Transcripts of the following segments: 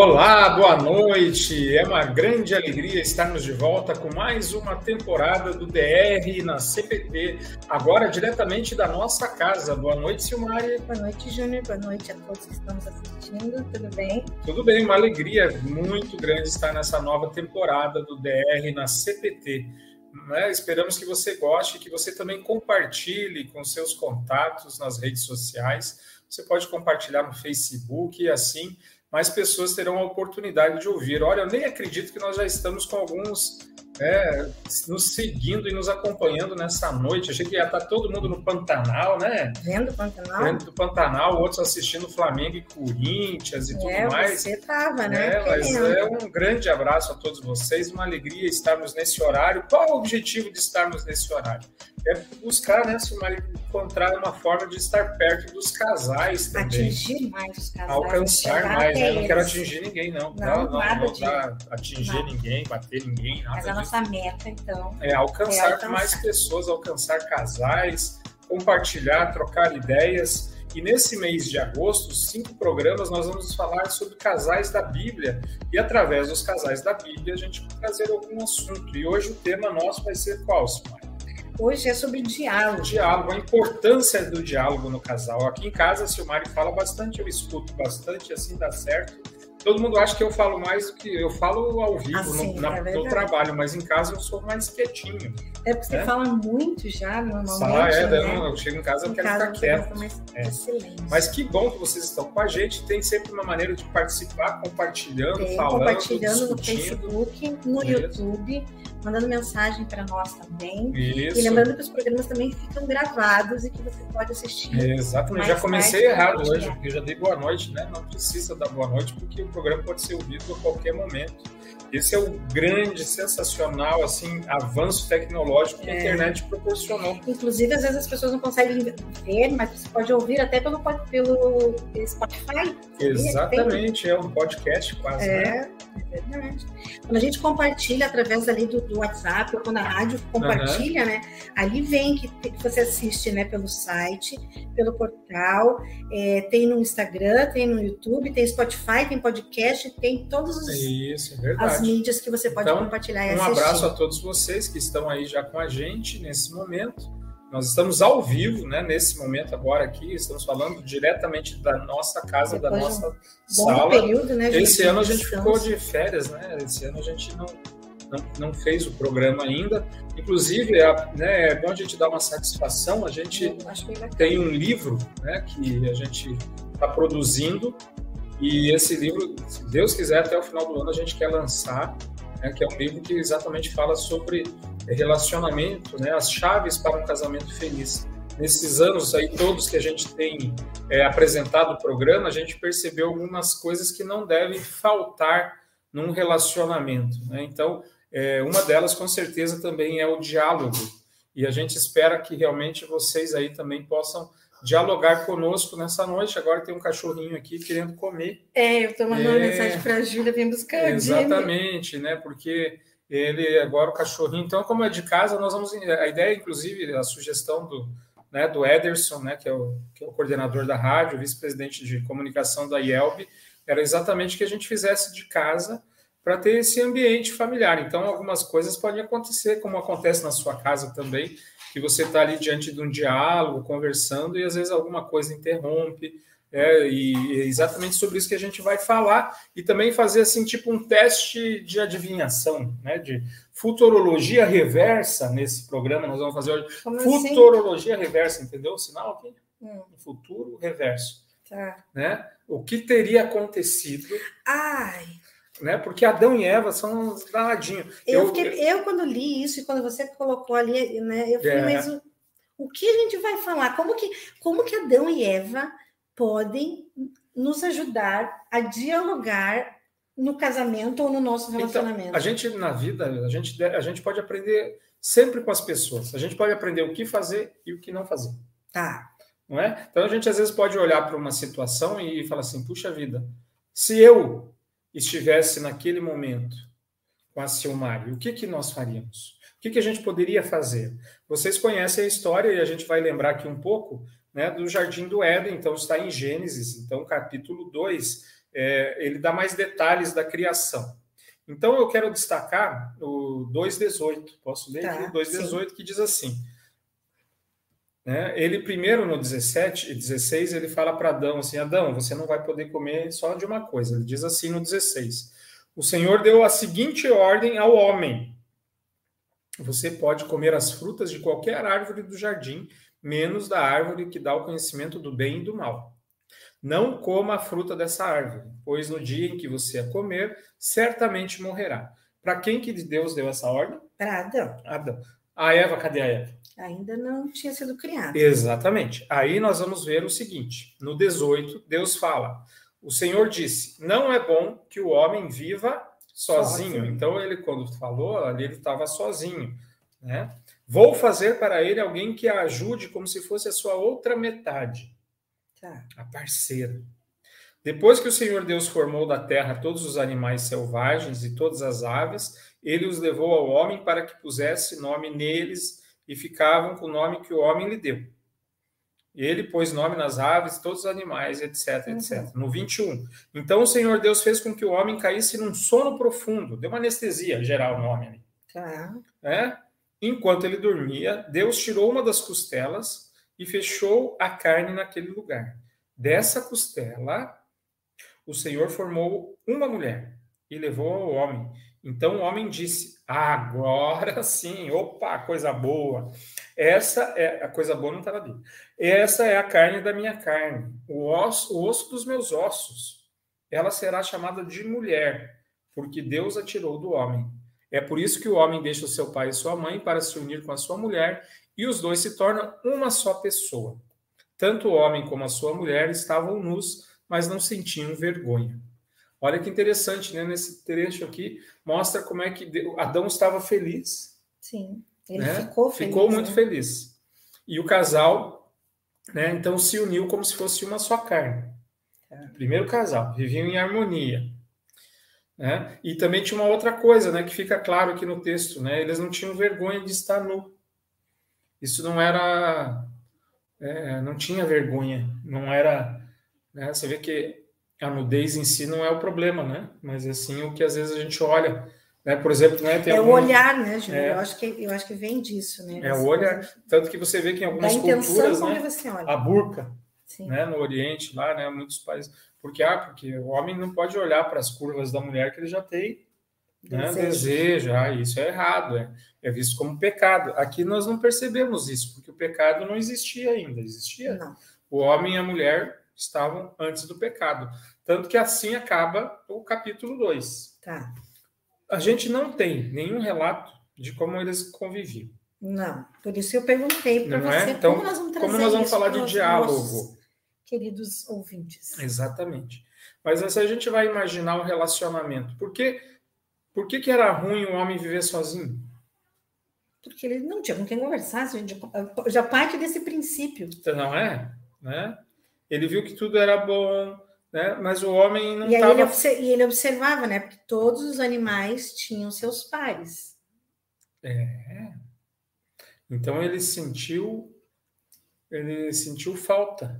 Olá, boa noite. É uma grande alegria estarmos de volta com mais uma temporada do DR na CPT, agora diretamente da nossa casa. Boa noite, Silmari. Boa noite, Júnior. Boa noite a todos que estamos assistindo. Tudo bem? Tudo bem, uma alegria muito grande estar nessa nova temporada do DR na CPT. Né? Esperamos que você goste, que você também compartilhe com seus contatos nas redes sociais. Você pode compartilhar no Facebook e assim mais pessoas terão a oportunidade de ouvir. Olha, eu nem acredito que nós já estamos com alguns é, nos seguindo e nos acompanhando nessa noite. Achei que ia estar todo mundo no Pantanal, né? Vendo o Pantanal? Vendo do Pantanal, outros assistindo Flamengo e Corinthians e é, tudo mais. Você estava, né? É, mas é um grande abraço a todos vocês, uma alegria estarmos nesse horário. Qual o objetivo de estarmos nesse horário? É buscar, né, Silmari, encontrar uma forma de estar perto dos casais também. Atingir mais os casais. Alcançar mais, né? Não quero atingir ninguém, não. Não, não, não, não de... atingir nada. ninguém, bater ninguém, nada Mas a disso. nossa meta, então, é alcançar, é alcançar mais pessoas, alcançar casais, compartilhar, trocar ideias. E nesse mês de agosto, cinco programas, nós vamos falar sobre casais da Bíblia. E através dos casais da Bíblia, a gente vai trazer algum assunto. E hoje o tema nosso vai ser qual, Simone? Hoje é sobre diálogo. Diálogo, a importância do diálogo no casal. Aqui em casa, a Silmari fala bastante, eu escuto bastante, assim dá certo. Todo mundo acha que eu falo mais do que eu falo ao vivo assim, no, na, é no trabalho, mas em casa eu sou mais quietinho. É porque né? você fala muito já, normalmente. Fala, é, né? eu, chego em casa em eu quero casa ficar quieto. Mais é. Mas que bom que vocês estão com a gente. Tem sempre uma maneira de participar, compartilhando, Tem, falando, compartilhando no. Facebook, no Isso. YouTube, mandando mensagem para nós também. Isso. E lembrando que os programas também ficam gravados e que você pode assistir. Exatamente. Já comecei errado hoje, porque eu já dei boa noite, né? Não precisa dar boa noite, porque o programa pode ser ouvido a qualquer momento. Esse é o grande, sensacional, assim, avanço tecnológico que a É. internet proporcionou. Inclusive, às vezes as pessoas não conseguem ver, mas você pode ouvir até pelo, pelo Spotify. Exatamente, é um podcast quase, né? É, é verdade. Quando a gente compartilha através ali do, do WhatsApp, ou quando a rádio compartilha, né? Ali vem que, que você assiste, né? Pelo site, pelo portal, é, tem no Instagram, tem no YouTube, tem Spotify, tem podcast, tem todas Isso, é as mídias que você pode Então, compartilhar e Um assistir. abraço a todos vocês que estão aí já com a gente nesse momento. Nós estamos ao vivo, né? Nesse momento agora aqui, estamos falando diretamente da nossa casa, da Depois de nossa Bom sala. período, né? gente, Esse ano a gente ficou de férias, né? Esse ano a gente não, não, não fez o programa ainda. Inclusive, é, né, é bom a gente dar uma satisfação. A gente tem um livro né, que a gente está produzindo e esse livro, se Deus quiser, até o final do ano a gente quer lançar, né, que é um livro que exatamente fala sobre relacionamento, né, as chaves para um casamento feliz. Nesses anos aí todos que a gente tem é, apresentado o programa, a gente percebeu algumas coisas que não devem faltar num relacionamento. Né? Então, é, uma delas com certeza também é o diálogo. E a gente espera que realmente vocês aí também possam dialogar conosco nessa noite. Agora tem um cachorrinho aqui querendo comer. É, eu tô mandando É. mensagem para a Júlia, vem buscar. Exatamente, né? Porque ele agora o cachorrinho. Então, como é de casa, nós vamos. A ideia, inclusive, a sugestão do, né, do Ederson, né, que é, o, que é o coordenador da rádio, vice-presidente de comunicação da IELB, era exatamente que a gente fizesse de casa para ter esse ambiente familiar. Então, algumas coisas podem acontecer, como acontece na sua casa também, que você está ali diante de um diálogo, conversando, e às vezes alguma coisa interrompe. É, e é exatamente sobre isso que a gente vai falar e também fazer assim tipo um teste de adivinhação, né? De futurologia reversa nesse programa. Nós vamos fazer hoje Como assim? futurologia reversa, entendeu? O sinal aqui, Hum, futuro reverso, tá. né? O que teria acontecido, Ai, né? Porque Adão e Eva são uns danadinhos. eu, fiquei, eu quando li isso e quando você colocou ali, né, eu falei, É. mas o, o que a gente vai falar? Como que, como que Adão e Eva podem nos ajudar a dialogar no casamento ou no nosso relacionamento? Então, a gente na vida, a gente, a gente pode aprender sempre com as pessoas. A gente pode aprender o que fazer e o que não fazer. Tá. não é? Então a gente às vezes pode olhar para uma situação e falar assim: puxa vida, se eu estivesse naquele momento com a Silmari, o que, que nós faríamos? O que, que a gente poderia fazer? Vocês conhecem a história e a gente vai lembrar aqui um pouco né, do Jardim do Éden, então está em Gênesis, então capítulo 2. é, ele dá mais detalhes da criação. Então eu quero destacar o 2,18. Posso ler tá, aqui? 2,18 que diz assim. Né? Ele primeiro no 17 e 16 ele fala para Adão assim: Adão, você não vai poder comer só de uma coisa. Ele diz assim no 16: O Senhor deu a seguinte ordem ao homem: Você pode comer as frutas de qualquer árvore do jardim, menos da árvore que dá o conhecimento do bem e do mal. Não coma a fruta dessa árvore, pois no dia em que você a comer, certamente morrerá. Para quem que Deus deu essa ordem? Para Adão. Adão. A Eva, cadê a Eva? Ainda não tinha sido criada. Exatamente. Aí nós vamos ver o seguinte: no 18, Deus fala: O Senhor disse: Não é bom que o homem viva sozinho. sozinho. Então, ele, quando falou, ali ele estava sozinho. Né? Vou fazer para ele alguém que a ajude como se fosse a sua outra metade. Tá. A parceira. Depois que o Senhor Deus formou da terra todos os animais selvagens e todas as aves, ele os levou ao homem para que pusesse nome neles e ficavam com o nome que o homem lhe deu. Ele pôs nome nas aves, todos os animais, etc, etc. Uhum. No 21. Então o Senhor Deus fez com que o homem caísse num sono profundo. Deu uma anestesia geral no homem. Tá. É? Enquanto ele dormia, Deus tirou uma das costelas e fechou a carne naquele lugar. Dessa costela, o Senhor formou uma mulher e levou ao homem. Então o homem disse: Agora sim, opa, coisa boa. Essa é a coisa boa, não está na Bíblia. Essa é a carne da minha carne, o osso, o osso dos meus ossos. Ela será chamada de mulher, porque Deus a tirou do homem. É por isso que o homem deixa o seu pai e sua mãe para se unir com a sua mulher e os dois se tornam uma só pessoa. Tanto o homem como a sua mulher estavam nus, mas não sentiam vergonha. Olha que interessante, né? Nesse trecho aqui, mostra como é que Adão estava feliz. Sim, ele né? ficou feliz. Ficou muito né? feliz. E o casal, né? Então se uniu como se fosse uma só carne. É. Primeiro casal, viviam em harmonia. Né? E também tinha uma outra coisa, né? Que fica claro aqui no texto, né? Eles não tinham vergonha de estar nu isso não era. É, não tinha vergonha, não era. Né? Você vê que a nudez em si não é o problema, né? Mas assim o que às vezes a gente olha. Né? Por exemplo, né, tem é algum... o olhar, né, Júlio? É... Eu, acho que, eu acho que vem disso, né? É o olhar. Tanto que você vê que em algumas culturas, né, a burca, né, no Oriente, lá, né, muitos países. Porque, ah, porque o homem não pode olhar para as curvas da mulher que ele já tem né? Desejo, ah, isso é errado, é, é visto como pecado. Aqui nós não percebemos isso, porque o pecado não existia ainda, existia. Não. O homem e a mulher estavam antes do pecado. Tanto que assim acaba o capítulo 2. Tá. A gente não tem nenhum relato de como eles conviviam. Não, por isso eu perguntei para é? você é? então, como nós vamos, como nós vamos falar de diálogo. Queridos ouvintes. Exatamente. Mas se a gente vai imaginar um relacionamento, porque por que, que era ruim o homem viver sozinho? Porque ele não tinha com quem conversar, já parte desse princípio. Então, não é? Né? Ele viu que tudo era bom, né? mas o homem não estava... Ele, e ele observava, né? Porque todos os animais tinham seus pares. É. Então ele sentiu, ele sentiu falta.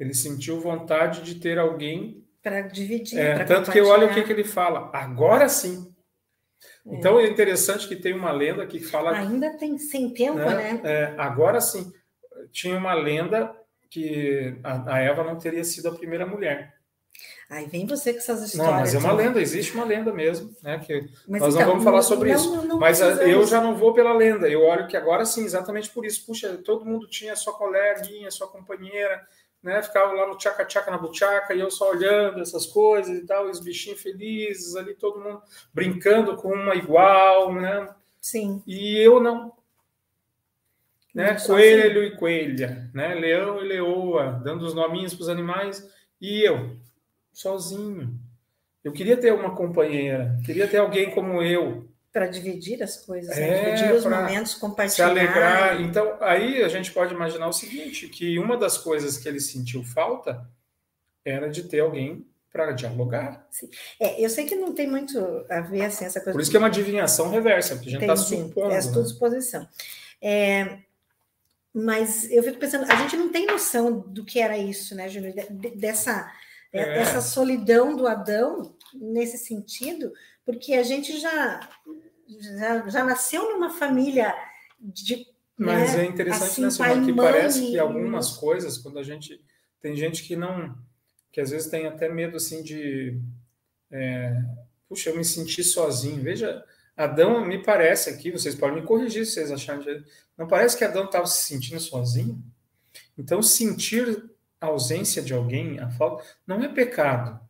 Ele sentiu vontade de ter alguém para dividir. É, tanto que olha o que, que ele fala, agora sim. É. Então é interessante que tem uma lenda que fala. Ainda tem sem tempo, né? né? É, agora sim. Tinha uma lenda que a, a, Eva não teria sido a primeira mulher. Aí vem você com essas histórias. Não, mas é uma lenda, existe uma lenda mesmo, né? Que mas nós então, não vamos falar sobre não, isso. Não, não mas eu já não vou pela lenda. Eu olho que agora sim, exatamente por isso. Puxa, todo mundo tinha sua coleguinha, sua companheira né? Ficava lá no tchaca-tchaca na buchaca e eu só olhando essas coisas e tal, os bichinhos felizes ali, todo mundo brincando com uma igual, né? Sim. E eu não. Né? Coelho assim. e coelha, né? Leão e leoa, dando os nominhos para os animais, e eu, sozinho. Eu queria ter uma companheira, queria ter alguém como eu, para dividir as coisas, né? é, né? dividir os momentos, compartilhar. Se alegrar. Então, aí a gente pode imaginar o seguinte: que uma das coisas que ele sentiu falta era de ter alguém para dialogar. Sim. É, eu sei que não tem muito a ver assim, essa coisa. Por isso que é uma adivinhação reversa, porque a gente está supondo. É a suposição. É, mas eu fico pensando, a gente não tem noção do que era isso, né, Júlio? Dessa é. essa solidão do Adão nesse sentido, porque a gente já, já, já nasceu numa família de. Mas né, é interessante, assim, né, que parece que algumas coisas, quando a gente. Tem gente que não. que às vezes tem até medo assim de. É, puxa, eu me senti sozinho. Veja, Adão, me parece aqui, vocês podem me corrigir se vocês acharem. Não parece que Adão estava se sentindo sozinho? Então, sentir a ausência de alguém, a falta, não é pecado.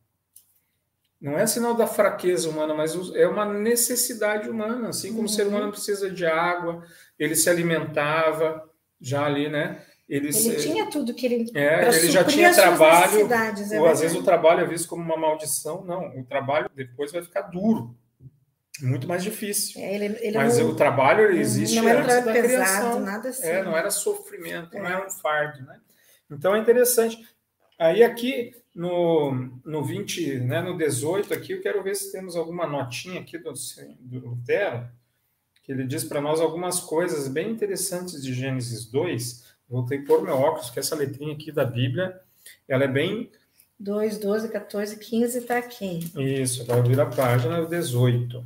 Não é sinal da fraqueza humana, mas é uma necessidade humana. Assim como uhum. o ser humano uhum. precisa de água, ele se alimentava já ali, né? Ele, ele tinha tudo que ele. É, ele já tinha trabalho. É ou, às vezes o trabalho é visto como uma maldição. Não, o trabalho depois vai ficar duro muito mais difícil. É, ele, ele Mas não, o trabalho ele existe não era antes da pesado, criação. Nada assim. É, não era sofrimento, é. não era um fardo, né? Então é interessante. Aí aqui no, no 20, né, no 18 aqui, eu quero ver se temos alguma notinha aqui do, do Lutero, que ele diz para nós algumas coisas bem interessantes de Gênesis 2. Voltei a pôr meu óculos, que essa letrinha aqui da Bíblia, ela é bem... 2, 12, 14, 15 está aqui. Isso, vai vir a página 18.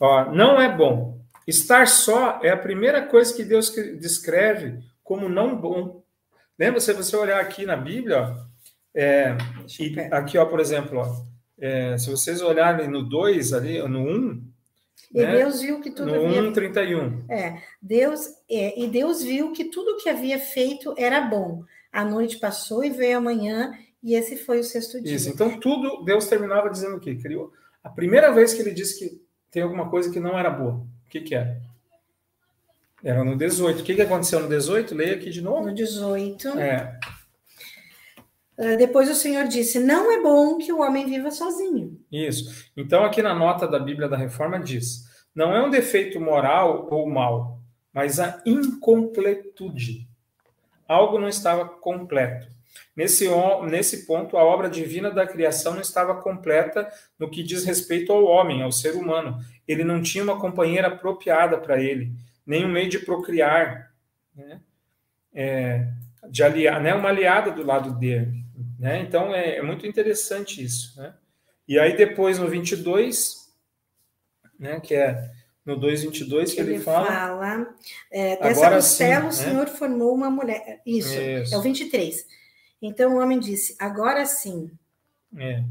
Ó, não é bom. Estar só é a primeira coisa que Deus descreve como não bom. Lembra, se você olhar aqui na Bíblia, ó, é, e aqui, ó, por exemplo, ó, é, se vocês olharem no 2 ali, no 1, um, e né? Deus viu que tudo no havia... 1, 31. É, Deus, é, e Deus viu que tudo que havia feito era bom. A noite passou e veio a manhã, e esse foi o sexto dia. Isso, então tudo, Deus terminava dizendo o quê? Criou. A primeira vez que ele disse que tem alguma coisa que não era boa. O que, que era? Era no 18. O que, que aconteceu no 18? Leia aqui de novo. No 18. É. Uh, depois o Senhor disse: Não é bom que o homem viva sozinho. Isso. Então, aqui na nota da Bíblia da Reforma diz: Não é um defeito moral ou mal, mas a incompletude. Algo não estava completo. Nesse, nesse ponto, a obra divina da criação não estava completa no que diz respeito ao homem, ao ser humano. Ele não tinha uma companheira apropriada para ele, nem um meio de procriar, né? É, de aliar, né? uma aliada do lado dele. Né? Então, é, é muito interessante isso. Né? E aí, depois, no 22, né, que é no 2,22 que ele, ele fala. fala é, dessa costela sim, o? Senhor formou uma mulher. Isso, Isso, é o 23. Então o homem disse: agora sim. É.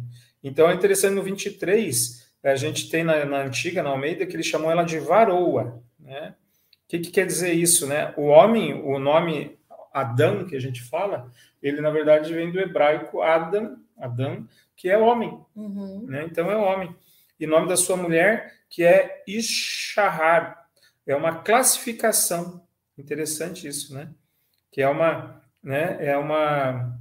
Então é interessante no 23, a gente tem na, na antiga, na Almeida, que ele chamou ela de varoa. Né? O que, que quer dizer isso? Né? O homem, o nome Adão, que a gente fala, ele na verdade vem do hebraico Adam, Adão, que é homem. Uhum. Né? Então é homem. E o nome da sua mulher, que é Ishahar. É uma classificação. Interessante isso, né? Que é uma, né? É uma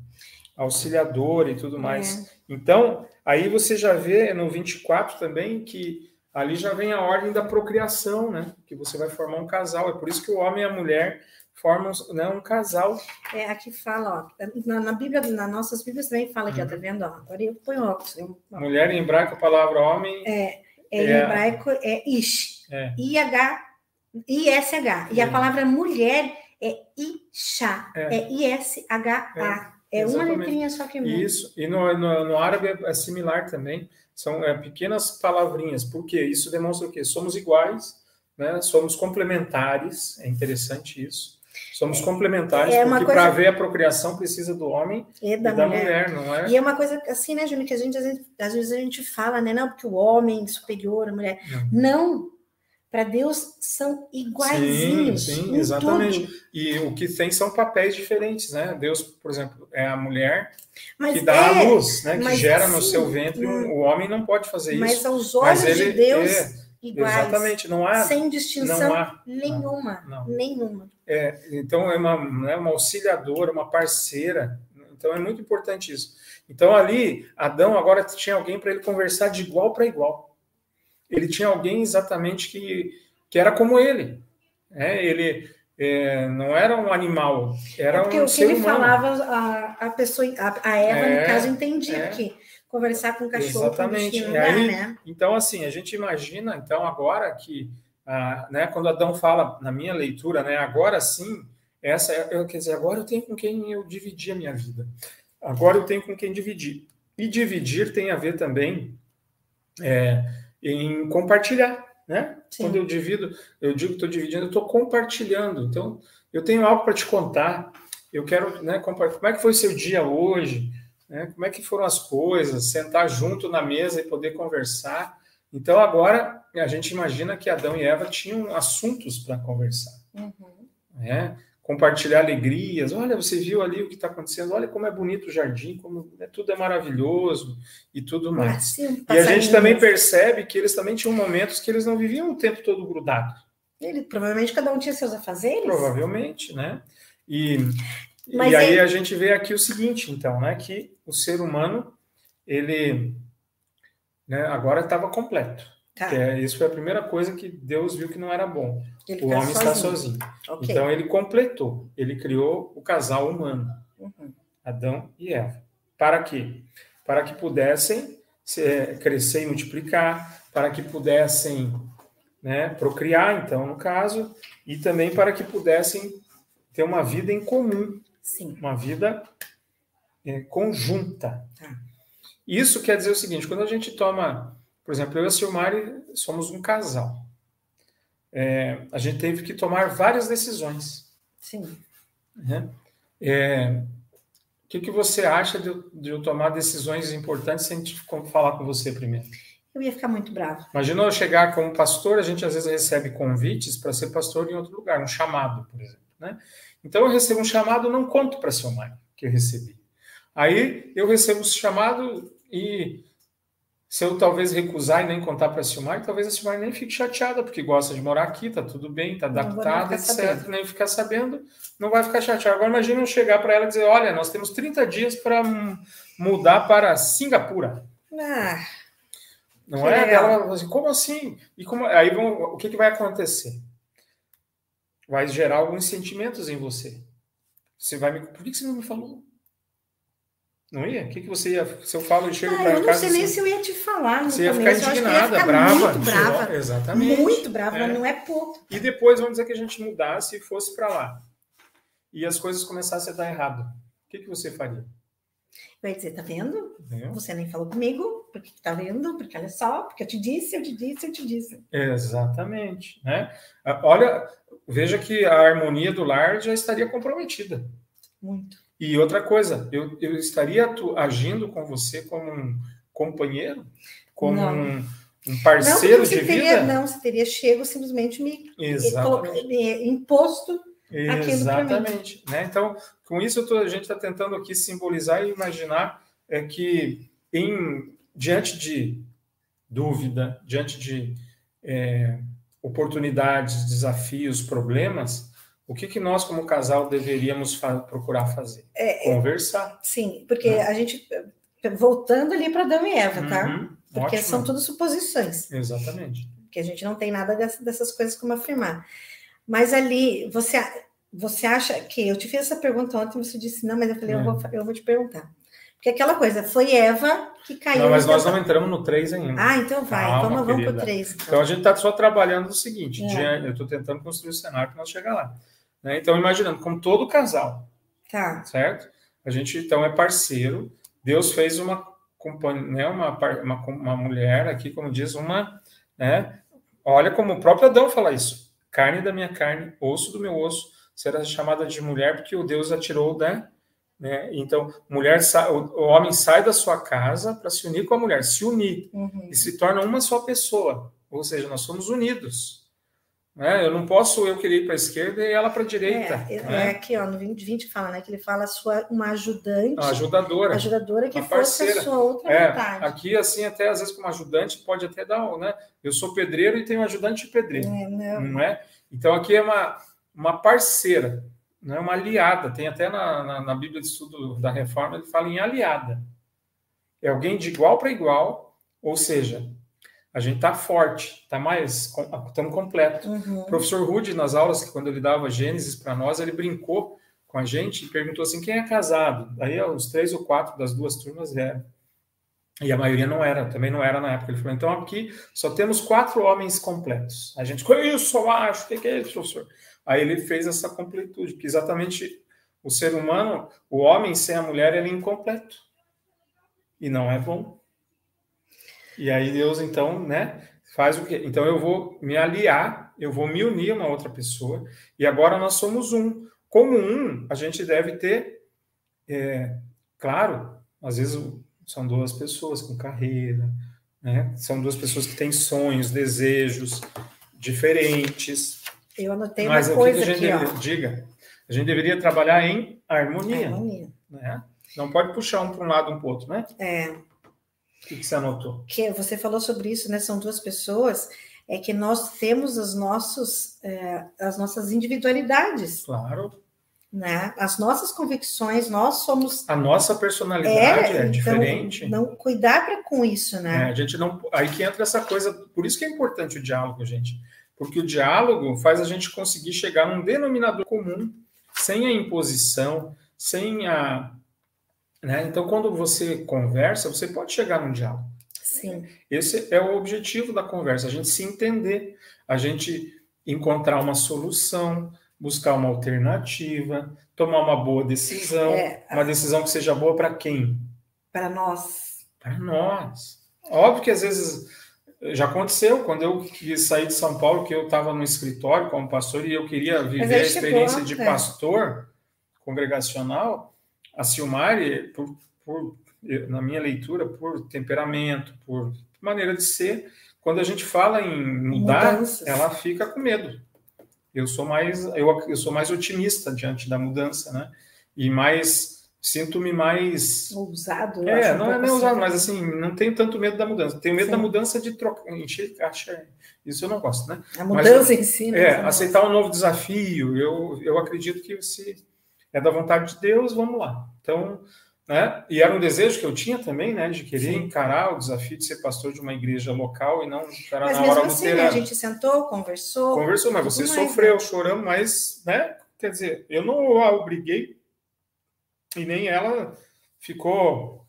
auxiliador e tudo mais. É. Então, aí você já vê no 24 também que ali já vem a ordem da procriação, né? Que você vai formar um casal. É por isso que o homem e a mulher formam né, um casal. É, aqui fala, ó, na, na Bíblia, nas nossas Bíblias também fala aqui, uhum. ó, tá vendo? Ó, agora eu ponho óculos. Eu, mulher em hebraico, a palavra homem. É, é, é em hebraico é ish. É. I-H, I-S-H. E a palavra mulher é Isha, é, é I-S-H-A. É, é uma letrinha só que muda. Isso, e no, no, no, árabe é similar também, são é, pequenas palavrinhas, porque isso demonstra o quê? Somos iguais, né? somos complementares, é interessante isso. Somos complementares, é porque coisa... para haver a procriação precisa do homem e da, e da mulher. mulher. não é? E é uma coisa assim, né, Júnior, que a gente às vezes, a gente fala, né, não, porque o homem é superior à mulher. Não, não para Deus são iguaizinhos. Sim, sim exatamente. Tudo. E o que tem são papéis diferentes, né? Deus, por exemplo, é a mulher mas que dá é, a luz, né? Que gera assim, no seu ventre. Hum, o homem não pode fazer mas isso. Mas aos olhos ele, de Deus. É, iguais, exatamente, não há. Sem distinção há, nenhuma. Não, não. Nenhuma. É, então é uma, né, uma auxiliadora, uma parceira. Então é muito importante isso. Então ali, Adão agora tinha alguém para ele conversar de igual para igual ele tinha alguém exatamente que, que era como ele. É, ele é, não era um animal, era é porque um o que ele humano. falava, a, a pessoa, a, a Eva, é, no caso, entendia é, que conversar com o cachorro exatamente. Com aí, né? Então, assim, a gente imagina, então, agora que, ah, né, quando Adão fala, na minha leitura, né, agora sim, essa, eu, quer dizer, agora eu tenho com quem eu dividir a minha vida. Agora eu tenho com quem dividir. E dividir tem a ver também é, em compartilhar, né? Sim. Quando eu divido, eu digo que estou dividindo, eu estou compartilhando. Então, eu tenho algo para te contar. Eu quero, né, como é que foi seu dia hoje? Né? Como é que foram as coisas? Sentar junto na mesa e poder conversar. Então, agora, a gente imagina que Adão e Eva tinham assuntos para conversar. Uhum. Né? Compartilhar alegrias. Olha, você viu ali o que está acontecendo. Olha como é bonito o jardim, como né, tudo é maravilhoso e tudo mais. e a gente também percebe que eles também tinham momentos que eles não viviam o tempo todo grudado. Ele, provavelmente cada um tinha seus afazeres. Provavelmente, né? E, e aí a gente vê aqui o seguinte, então, né? Que o ser humano, ele né, agora estava completo. Tá. É, isso foi a primeira coisa que Deus viu que não era bom. Ele o homem sozinho. está sozinho. Okay. Então ele completou, ele criou o casal humano, uhum. Adão e Eva. Para quê? Para que pudessem se, crescer e multiplicar, para que pudessem né, procriar, então, no caso, e também para que pudessem ter uma vida em comum, Sim. uma vida é, conjunta. Tá. Isso quer dizer o seguinte: quando a gente toma, por exemplo, eu e a Silmari somos um casal. É, a gente teve que tomar várias decisões. Sim. Né? É, o que, que você acha de eu, de eu tomar decisões importantes sem te falar com você primeiro? Eu ia ficar muito bravo. Imagina eu chegar como pastor, a gente às vezes recebe convites para ser pastor em outro lugar, um chamado, por exemplo. Né? Então eu recebo um chamado, não conto para a Silmari que eu recebi. Aí eu recebo o chamado e se eu talvez recusar e nem contar para a Silmar, talvez a Silmar nem fique chateada, porque gosta de morar aqui, tá tudo bem, tá adaptada, etc. Sabendo. Nem ficar sabendo, não vai ficar chateada. Agora imagina eu chegar para ela e dizer: olha, nós temos 30 dias para mudar para Singapura. Ah, não é? Ela como assim? E como aí vão, o que, que vai acontecer? Vai gerar alguns sentimentos em você. Você vai me. Por que você não me falou? Não ia? O que, que você ia. Se eu falo e chego ah, para casa. Eu não sei nem assim, se eu ia te falar. você ia ficar indignada, ia ficar brava. Muito brava. Exatamente. Muito brava, é. não é pouco. E depois, vamos dizer que a gente mudasse e fosse para lá. E as coisas começassem a dar errado. O que, que você faria? Eu ia dizer, tá vendo? É. Você nem falou comigo, porque tá vendo? Porque olha só, porque eu te disse, eu te disse, eu te disse. Exatamente. Né? Ah, olha, veja que a harmonia do lar já estaria comprometida. Muito. E outra coisa, eu, eu estaria agindo com você como um companheiro, como um, um, parceiro não, de teria, vida? Não, você teria chego simplesmente me, Exatamente. me imposto Exatamente. Né? Então, com isso, a gente está tentando aqui simbolizar e imaginar é, que em, diante de dúvida, diante de é, oportunidades, desafios, problemas, o que, que nós, como casal, deveríamos fa procurar fazer? É, é Conversar. Sim, porque né? a gente, voltando ali para Adão e Eva, tá? Uhum, porque ótimo. são todas suposições. Exatamente. Que a gente não tem nada dessas coisas como afirmar. Mas ali, você, você acha que. Eu te fiz essa pergunta ontem, você disse, não, mas eu falei, é. eu, vou, eu vou te perguntar. Porque aquela coisa, foi Eva que caiu. Não, mas nós não entramos no 3 ainda. Ah, então vai. Calma, vamos, vamos para o 3. Então. então. a gente está só trabalhando o seguinte: é. eu estou tentando construir o cenário para nós chegar lá. Né? Então, imaginando, como todo casal. Tá. Certo? A gente, então, é parceiro. Deus fez uma né, uma, uma, uma mulher aqui, como diz, uma. Né, olha como o próprio Adão fala isso. Carne da minha carne, osso do meu osso, será chamada de mulher, porque o Deus atirou né? Né? Então, mulher o homem sai da sua casa para se unir com a mulher, se unir uhum. e se torna uma só pessoa. Ou seja, nós somos unidos. Né? Eu não posso eu querer ir para a esquerda e ela para a direita. É, né? é, aqui, ó, no 20, 20 fala, né? Que ele fala sua, uma ajudante. Uma ajudadora. Ajudadora que fosse a sua outra é, vontade. Aqui, assim, até às vezes, como ajudante, pode até dar, né? Eu sou pedreiro e tenho ajudante de pedreiro. É, não. não é? Então, aqui é uma, uma parceira, não é uma aliada. Tem até na, na, na Bíblia de Estudo da Reforma, ele fala em aliada. É alguém de igual para igual, ou seja, a gente está forte, está mais, estamos completo. Uhum. O professor Rude, nas aulas, quando ele dava Gênesis para nós, ele brincou com a gente e perguntou assim, quem é casado? Aí os três ou quatro das duas turmas eram. E a maioria não era, também não era na época. Ele falou, então aqui só temos quatro homens completos. A gente, isso eu acho, o que é isso, professor? Aí ele fez essa completude, que exatamente o ser humano, o homem sem a mulher, ele é incompleto. e não é bom. E aí Deus, então, né, faz o quê? Então eu vou me aliar, eu vou me unir a uma outra pessoa, e agora nós somos um. Como um, a gente deve ter, é, claro, às vezes são duas pessoas com carreira, né? São duas pessoas que têm sonhos, desejos diferentes. Eu anotei mas uma coisa que a gente aqui, deveria, diga, a gente deveria trabalhar em harmonia, harmonia. Né? Não pode puxar um para um lado um para o outro, né? É. O que, que você anotou? Que você falou sobre isso, né? São duas pessoas é que nós temos os nossos, é, as nossas individualidades. Claro né? As nossas convicções, nós somos. A nossa personalidade é, é então, diferente. Não cuidar para com isso, né? É, a gente não. Aí que entra essa coisa. Por isso que é importante o diálogo, gente. Porque o diálogo faz a gente conseguir chegar num denominador comum, sem a imposição, sem a. Né? Então, quando você conversa, você pode chegar num diálogo. Sim. Esse é o objetivo da conversa, a gente se entender, a gente encontrar uma solução, buscar uma alternativa, tomar uma boa decisão, é, uma decisão que seja boa para quem? Para nós. Para nós. Óbvio que às vezes já aconteceu quando eu quis sair de São Paulo, que eu estava no escritório como pastor e eu queria viver a experiência de pastor congregacional. A Silmari, por, por, na minha leitura, por temperamento, por maneira de ser, quando a gente fala em mudar, Mudanças. ela fica com medo eu sou mais eu, eu sou mais otimista diante da mudança, né? E mais sinto-me mais ousado. É, não é nem ousado, mas assim não tenho tanto medo da mudança. Tenho medo Sim. da mudança de trocar, encher caixa. Isso eu não gosto, né? A mudança mas, em si. Né? É, aceitar um novo desafio. Eu eu acredito que se é da vontade de Deus, vamos lá. Então né? E era um desejo que eu tinha também, né, de querer Sim. encarar o desafio de ser pastor de uma igreja local e não encarar mas na hora assim, luterana. Né, a gente sentou, conversou. Conversou, mas você sofreu, né? chorando, mas, né? Quer dizer, eu não a obriguei e nem ela ficou,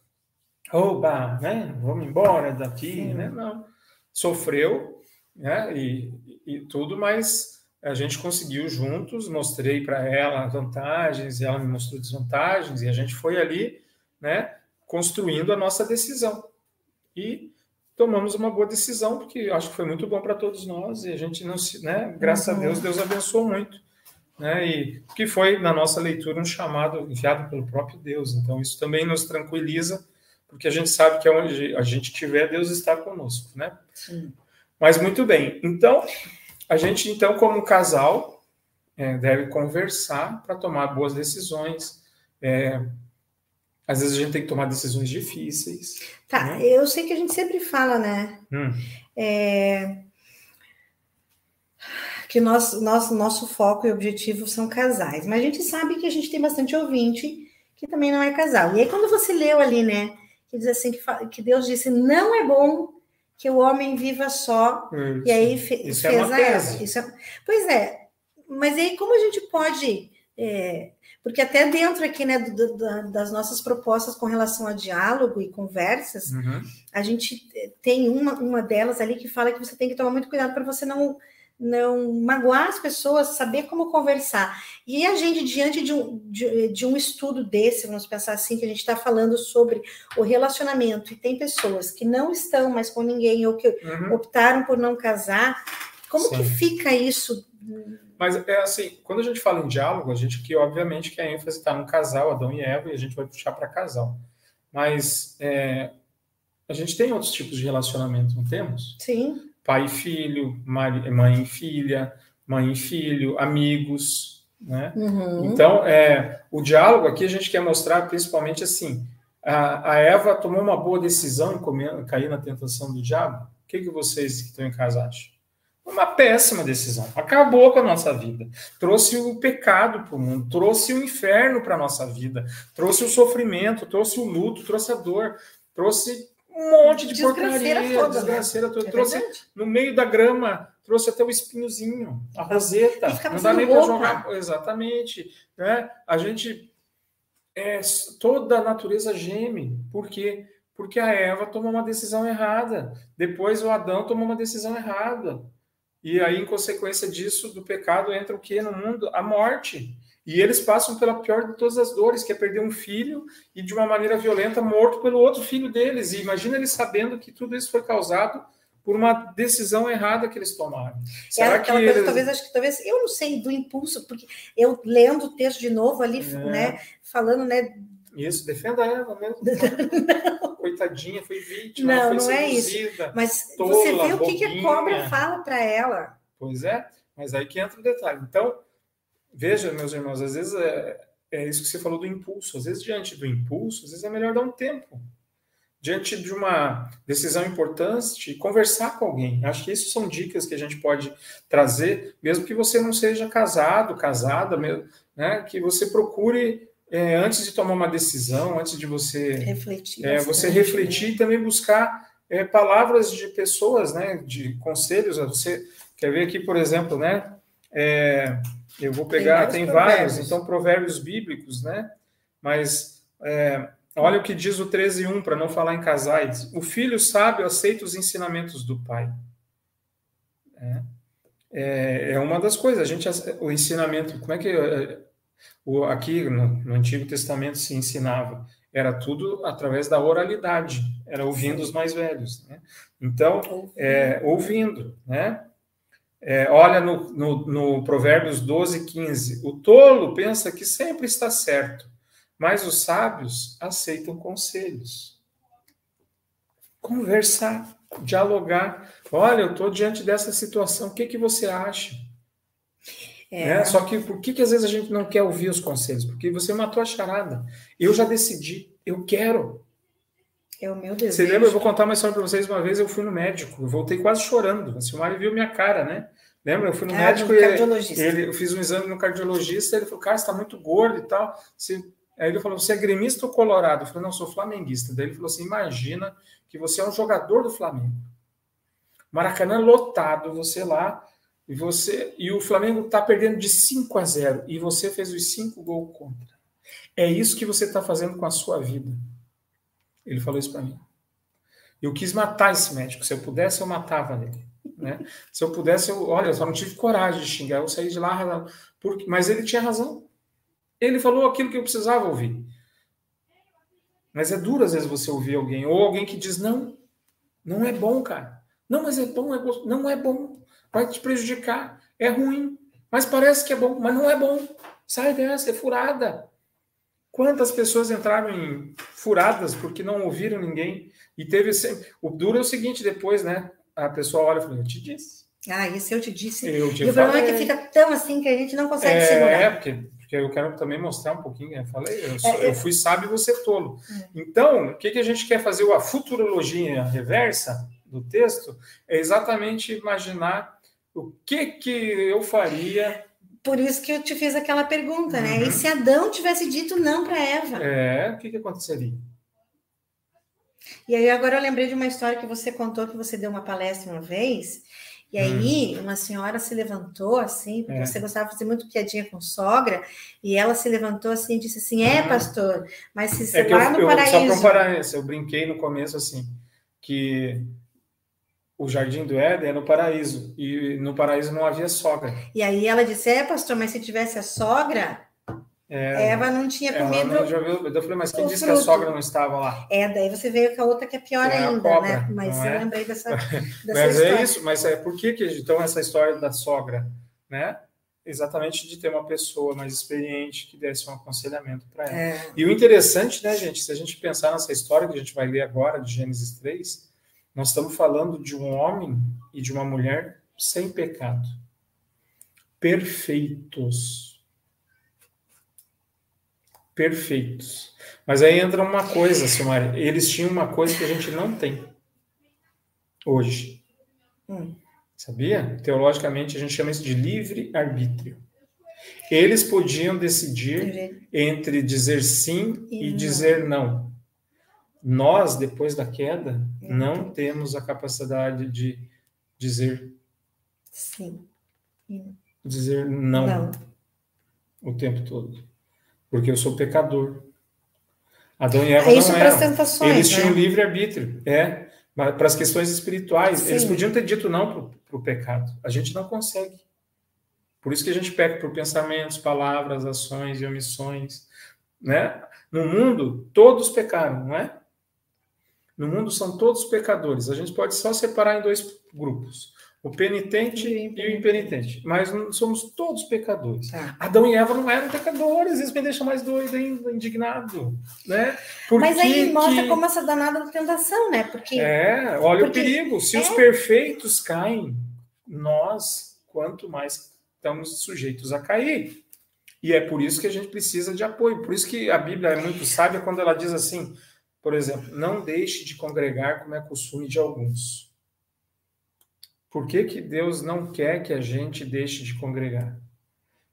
oba, né? Vamos embora daqui, Sim. né? Não, sofreu, né? E, e tudo, mas a gente conseguiu juntos, mostrei para ela vantagens e ela me mostrou desvantagens e a gente foi ali né, construindo a nossa decisão. E tomamos uma boa decisão, porque acho que foi muito bom para todos nós, e a gente não se, né, graças uhum. a Deus, Deus abençoou muito. Né, e que foi, na nossa leitura, um chamado enviado pelo próprio Deus. Então, isso também nos tranquiliza, porque a gente sabe que onde a gente estiver, Deus está conosco, né? Sim. Mas muito bem. Então, a gente, então, como casal, é, deve conversar para tomar boas decisões, é, às vezes a gente tem que tomar decisões difíceis. Tá, né? eu sei que a gente sempre fala, né? Hum. É... Que nosso, nosso, nosso foco e objetivo são casais, mas a gente sabe que a gente tem bastante ouvinte que também não é casal. E aí, quando você leu ali, né, que diz assim, que, que Deus disse: não é bom que o homem viva só, e aí fe, isso fez é uma tese. Isso é, pois é, mas aí como a gente pode é, porque até dentro aqui, né, do, do, das nossas propostas com relação a diálogo e conversas, uhum. a gente tem uma, uma delas ali que fala que você tem que tomar muito cuidado para você não não magoar as pessoas, saber como conversar. E a gente, diante de um, de, de um estudo desse, vamos pensar assim, que a gente está falando sobre o relacionamento, e tem pessoas que não estão mais com ninguém, ou que uhum. optaram por não casar, como Sim. que fica isso mas é assim, quando a gente fala em diálogo, a gente aqui, obviamente, que a ênfase está no casal, Adão e Eva, e a gente vai puxar para casal. Mas é, a gente tem outros tipos de relacionamento, não temos? Sim. Pai e filho, mãe e filha, mãe e filho, amigos, né? Uhum. Então, é, o diálogo aqui a gente quer mostrar principalmente assim, a, a Eva tomou uma boa decisão em comer, cair na tentação do diabo. O que, que vocês que estão em casa acham? Uma péssima decisão. Acabou com a nossa vida. Trouxe o pecado para o mundo, trouxe o inferno para a nossa vida, trouxe o sofrimento, trouxe o luto, trouxe a dor, trouxe um monte de desgraceira porcaria, toda, né? desgraceira toda. É trouxe verdade? no meio da grama, trouxe até o espinhozinho, a roseta. Não dá nem para jogar. Exatamente. Né? A gente. É, toda a natureza geme. Por quê? Porque a Eva tomou uma decisão errada. Depois o Adão tomou uma decisão errada. E aí, em consequência disso, do pecado, entra o que no mundo? A morte. E eles passam pela pior de todas as dores, que é perder um filho e de uma maneira violenta morto pelo outro filho deles. E imagina eles sabendo que tudo isso foi causado por uma decisão errada que eles tomaram. Será é que coisa, eles... talvez acho que talvez eu não sei do impulso, porque eu lendo o texto de novo ali, é. né, falando, né, isso, defenda ela mesmo. Coitadinha, foi vítima, não, foi não é isso. Mas tola, você vê o que, que a cobra fala para ela. Pois é, mas aí que entra o detalhe. Então, veja, meus irmãos, às vezes é, é isso que você falou do impulso. Às vezes, diante do impulso, às vezes é melhor dar um tempo diante de uma decisão importante, conversar com alguém. Acho que isso são dicas que a gente pode trazer, mesmo que você não seja casado, casada, né, que você procure é, antes de tomar uma decisão, antes de você refletir, é, você refletir né? e também buscar é, palavras de pessoas, né, de conselhos. Você quer ver aqui, por exemplo, né? Eu vou pegar, tem vários, tem vários, então provérbios bíblicos, né? Mas é, Olha o que diz o 13.1, para não falar em casais. O filho sábio aceita os ensinamentos do pai. É, é, é uma das coisas. A gente, o ensinamento, como é que é, o, aqui no, no, Antigo Testamento se ensinava? Era tudo através da oralidade, era ouvindo os mais velhos. Né? Então, é, ouvindo, né? É, olha no, no, no Provérbios 12, 15. O tolo pensa que sempre está certo, mas os sábios aceitam conselhos. Conversar, dialogar. Olha, eu estou diante dessa situação, o que, que você acha? É. Né? Só que por que, que às vezes a gente não quer ouvir os conselhos? Porque você matou a charada. Eu já decidi, eu quero. É o meu desejo. Você lembra? Eu vou contar uma história para vocês. Uma vez eu fui no médico, eu voltei quase chorando. A Silmari viu minha cara, né? Lembra? Eu fui no ah, médico no e ele, eu fiz um exame no cardiologista. Ele falou: Cara, você está muito gordo e tal. Você Aí ele falou: Você é gremista ou colorado? Eu falei: Não, sou flamenguista. Daí ele falou assim: Imagina que você é um jogador do Flamengo. Maracanã lotado, você lá, e você e o Flamengo está perdendo de 5 a 0 e você fez os 5 gols contra. É isso que você está fazendo com a sua vida. Ele falou isso para mim. Eu quis matar esse médico. Se eu pudesse, eu matava ele. Né? Se eu pudesse, eu, olha, só não tive coragem de xingar. Eu saí de lá, porque, mas ele tinha razão. Ele falou aquilo que eu precisava ouvir. Mas é duro às vezes você ouvir alguém, ou alguém que diz: não, não é bom, cara. Não, mas é bom, é. Não é bom. Vai te prejudicar. É ruim. Mas parece que é bom, mas não é bom. Sai dessa, é furada. Quantas pessoas entraram em furadas porque não ouviram ninguém? E teve sempre. O duro é o seguinte: depois, né? A pessoa olha e fala: Eu te disse. Ah, isso eu te disse. Eu te e o problema é que fica tão assim que a gente não consegue é, segurar. É, porque porque eu quero também mostrar um pouquinho. Eu falei, eu, sou, é, eu fui sábio e você tolo. É. Então, o que, que a gente quer fazer? A futurologia reversa do texto é exatamente imaginar o que, que eu faria. Por isso que eu te fiz aquela pergunta, né? uhum. E se Adão tivesse dito não para Eva? É, o que, que aconteceria? E aí agora eu lembrei de uma história que você contou que você deu uma palestra uma vez e aí, hum. uma senhora se levantou assim, porque é. você gostava de fazer muito piadinha com sogra, e ela se levantou assim e disse assim: É, pastor, mas se é lá eu, no eu, paraíso. Só para eu brinquei no começo assim, que o jardim do Éden é no paraíso, e no paraíso não havia sogra. E aí ela disse: É, pastor, mas se tivesse a sogra, é, Eva não tinha comido. Não, já viu, eu falei, mas quem disse fruto. que a sogra não estava lá? É, daí você veio com a outra que é pior é ainda, cobra, né? Mas eu é? lembrei dessa, dessa mas história. é isso, mas é por que, que então essa história da sogra, né? Exatamente de ter uma pessoa mais experiente que desse um aconselhamento para ela. É. E o interessante, né, gente, se a gente pensar nessa história que a gente vai ler agora, de Gênesis 3, nós estamos falando de um homem e de uma mulher sem pecado, perfeitos perfeitos. Mas aí entra uma coisa, Silmari, eles tinham uma coisa que a gente não tem hoje. Hum. Sabia? Teologicamente, a gente chama isso de livre-arbítrio. Eles podiam decidir entre dizer sim e, e dizer não. Nós, depois da queda, não temos a capacidade de dizer sim. Dizer não, não. o tempo todo porque eu sou pecador. Adão e Eva é isso não eram. Eles tinham né? livre-arbítrio, é, para as questões espirituais. Sim. Eles podiam ter dito não para o pecado. A gente não consegue. Por isso que a gente peca por pensamentos, palavras, ações e omissões, né? No mundo, todos pecaram, não é? No mundo são todos pecadores. A gente pode só separar em dois grupos: o penitente e o impenitente. Mas somos todos pecadores. Tá. Adão e Eva não eram pecadores, isso me deixa mais doido ainda, indignado. Né? Mas aí mostra que... como essa danada da tentação, né? Porque. É, olha Porque... o perigo. Se é... os perfeitos caem, nós, quanto mais estamos sujeitos a cair. E é por isso que a gente precisa de apoio. Por isso que a Bíblia é muito sábia quando ela diz assim, por exemplo, não deixe de congregar como é costume de alguns. Por que, que Deus não quer que a gente deixe de congregar?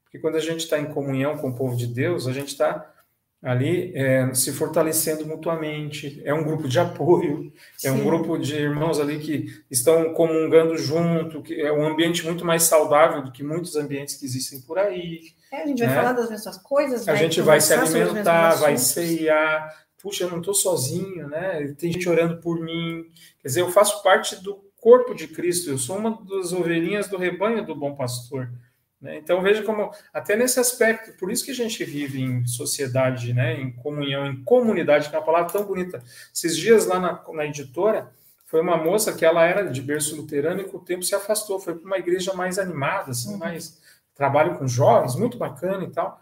Porque quando a gente está em comunhão com o povo de Deus, a gente está ali é, se fortalecendo mutuamente, é um grupo de apoio, Sim. é um grupo de irmãos ali que estão comungando junto, que é um ambiente muito mais saudável do que muitos ambientes que existem por aí. É, a gente vai né? falar das mesmas coisas, a gente vai se alimentar, vai ceiar. Puxa, eu não estou sozinho, né? Tem gente orando por mim. Quer dizer, eu faço parte do corpo de Cristo, eu sou uma das ovelhinhas do rebanho do bom pastor. Né? Então veja como, até nesse aspecto, por isso que a gente vive em sociedade, né? em comunhão, em comunidade, que é uma palavra tão bonita. Esses dias lá na, na editora, foi uma moça que ela era de berço luterano e com o tempo se afastou, foi para uma igreja mais animada, assim, uhum. mais trabalho com jovens, muito bacana e tal.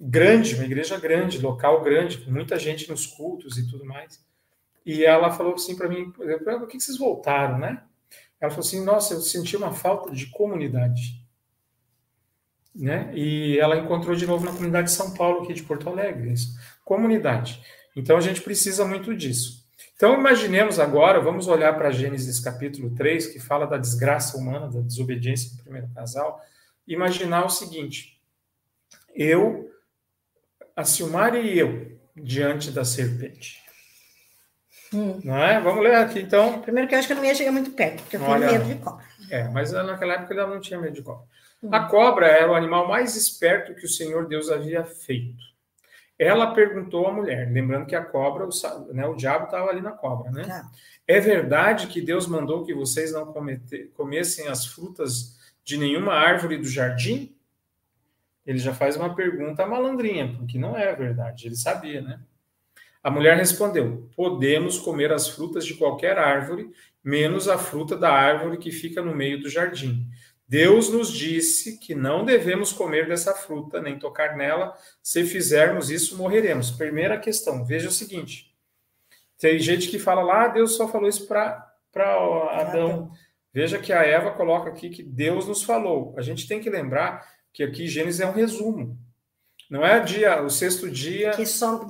Grande, uma igreja grande, local grande, com muita gente nos cultos e tudo mais. E ela falou assim para mim, por que vocês voltaram, né? Ela falou assim, nossa, eu senti uma falta de comunidade né? E ela encontrou de novo na comunidade de São Paulo, aqui de Porto Alegre, isso. comunidade. Então a gente precisa muito disso. Então imaginemos agora, vamos olhar para Gênesis capítulo 3, que fala da desgraça humana, da desobediência do primeiro casal, imaginar o seguinte: eu, a Silmar e eu, diante da serpente. Hum. Não é? Vamos ler aqui então. Primeiro que eu acho que eu não ia chegar muito perto, porque eu tenho Olha, medo de cobra. É, mas naquela época ela não tinha medo de cobra. A cobra era o animal mais esperto que o Senhor Deus havia feito. Ela perguntou à mulher, lembrando que a cobra, o, né, o diabo estava ali na cobra, né? Tá. É verdade que Deus mandou que vocês não comete, comessem as frutas de nenhuma árvore do jardim? Ele já faz uma pergunta malandrinha, porque não é verdade, ele sabia, né? A mulher respondeu: Podemos comer as frutas de qualquer árvore, menos a fruta da árvore que fica no meio do jardim Deus nos disse que não devemos comer dessa fruta, nem tocar nela. Se fizermos isso, morreremos. Primeira questão, veja o seguinte: tem gente que fala lá, ah, Deus só falou isso para Adão. Veja que a Eva coloca aqui que Deus nos falou. A gente tem que lembrar que aqui Gênesis é um resumo. Não é dia, o sexto dia,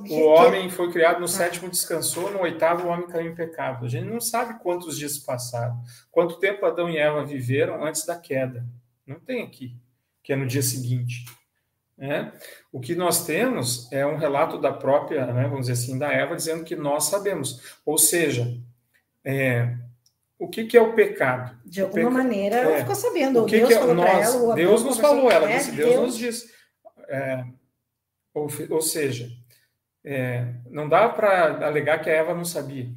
o homem foi criado, no ah. sétimo descansou, no oitavo o homem caiu em pecado. A gente não sabe quantos dias passaram, quanto tempo Adão e Eva viveram antes da queda. Não tem aqui, que é no dia seguinte. Né? O que nós temos é um relato da própria, né, vamos dizer assim, da Eva, dizendo que nós sabemos. Ou seja, é, o que, que, é o pecado? De alguma maneira, é, ela ficou sabendo. O que Deus que é, nós, ela, Deus nos falou, ela disse, Deus, Deus nos disse. É, ou, ou seja, é, não dá para alegar que a Eva não sabia.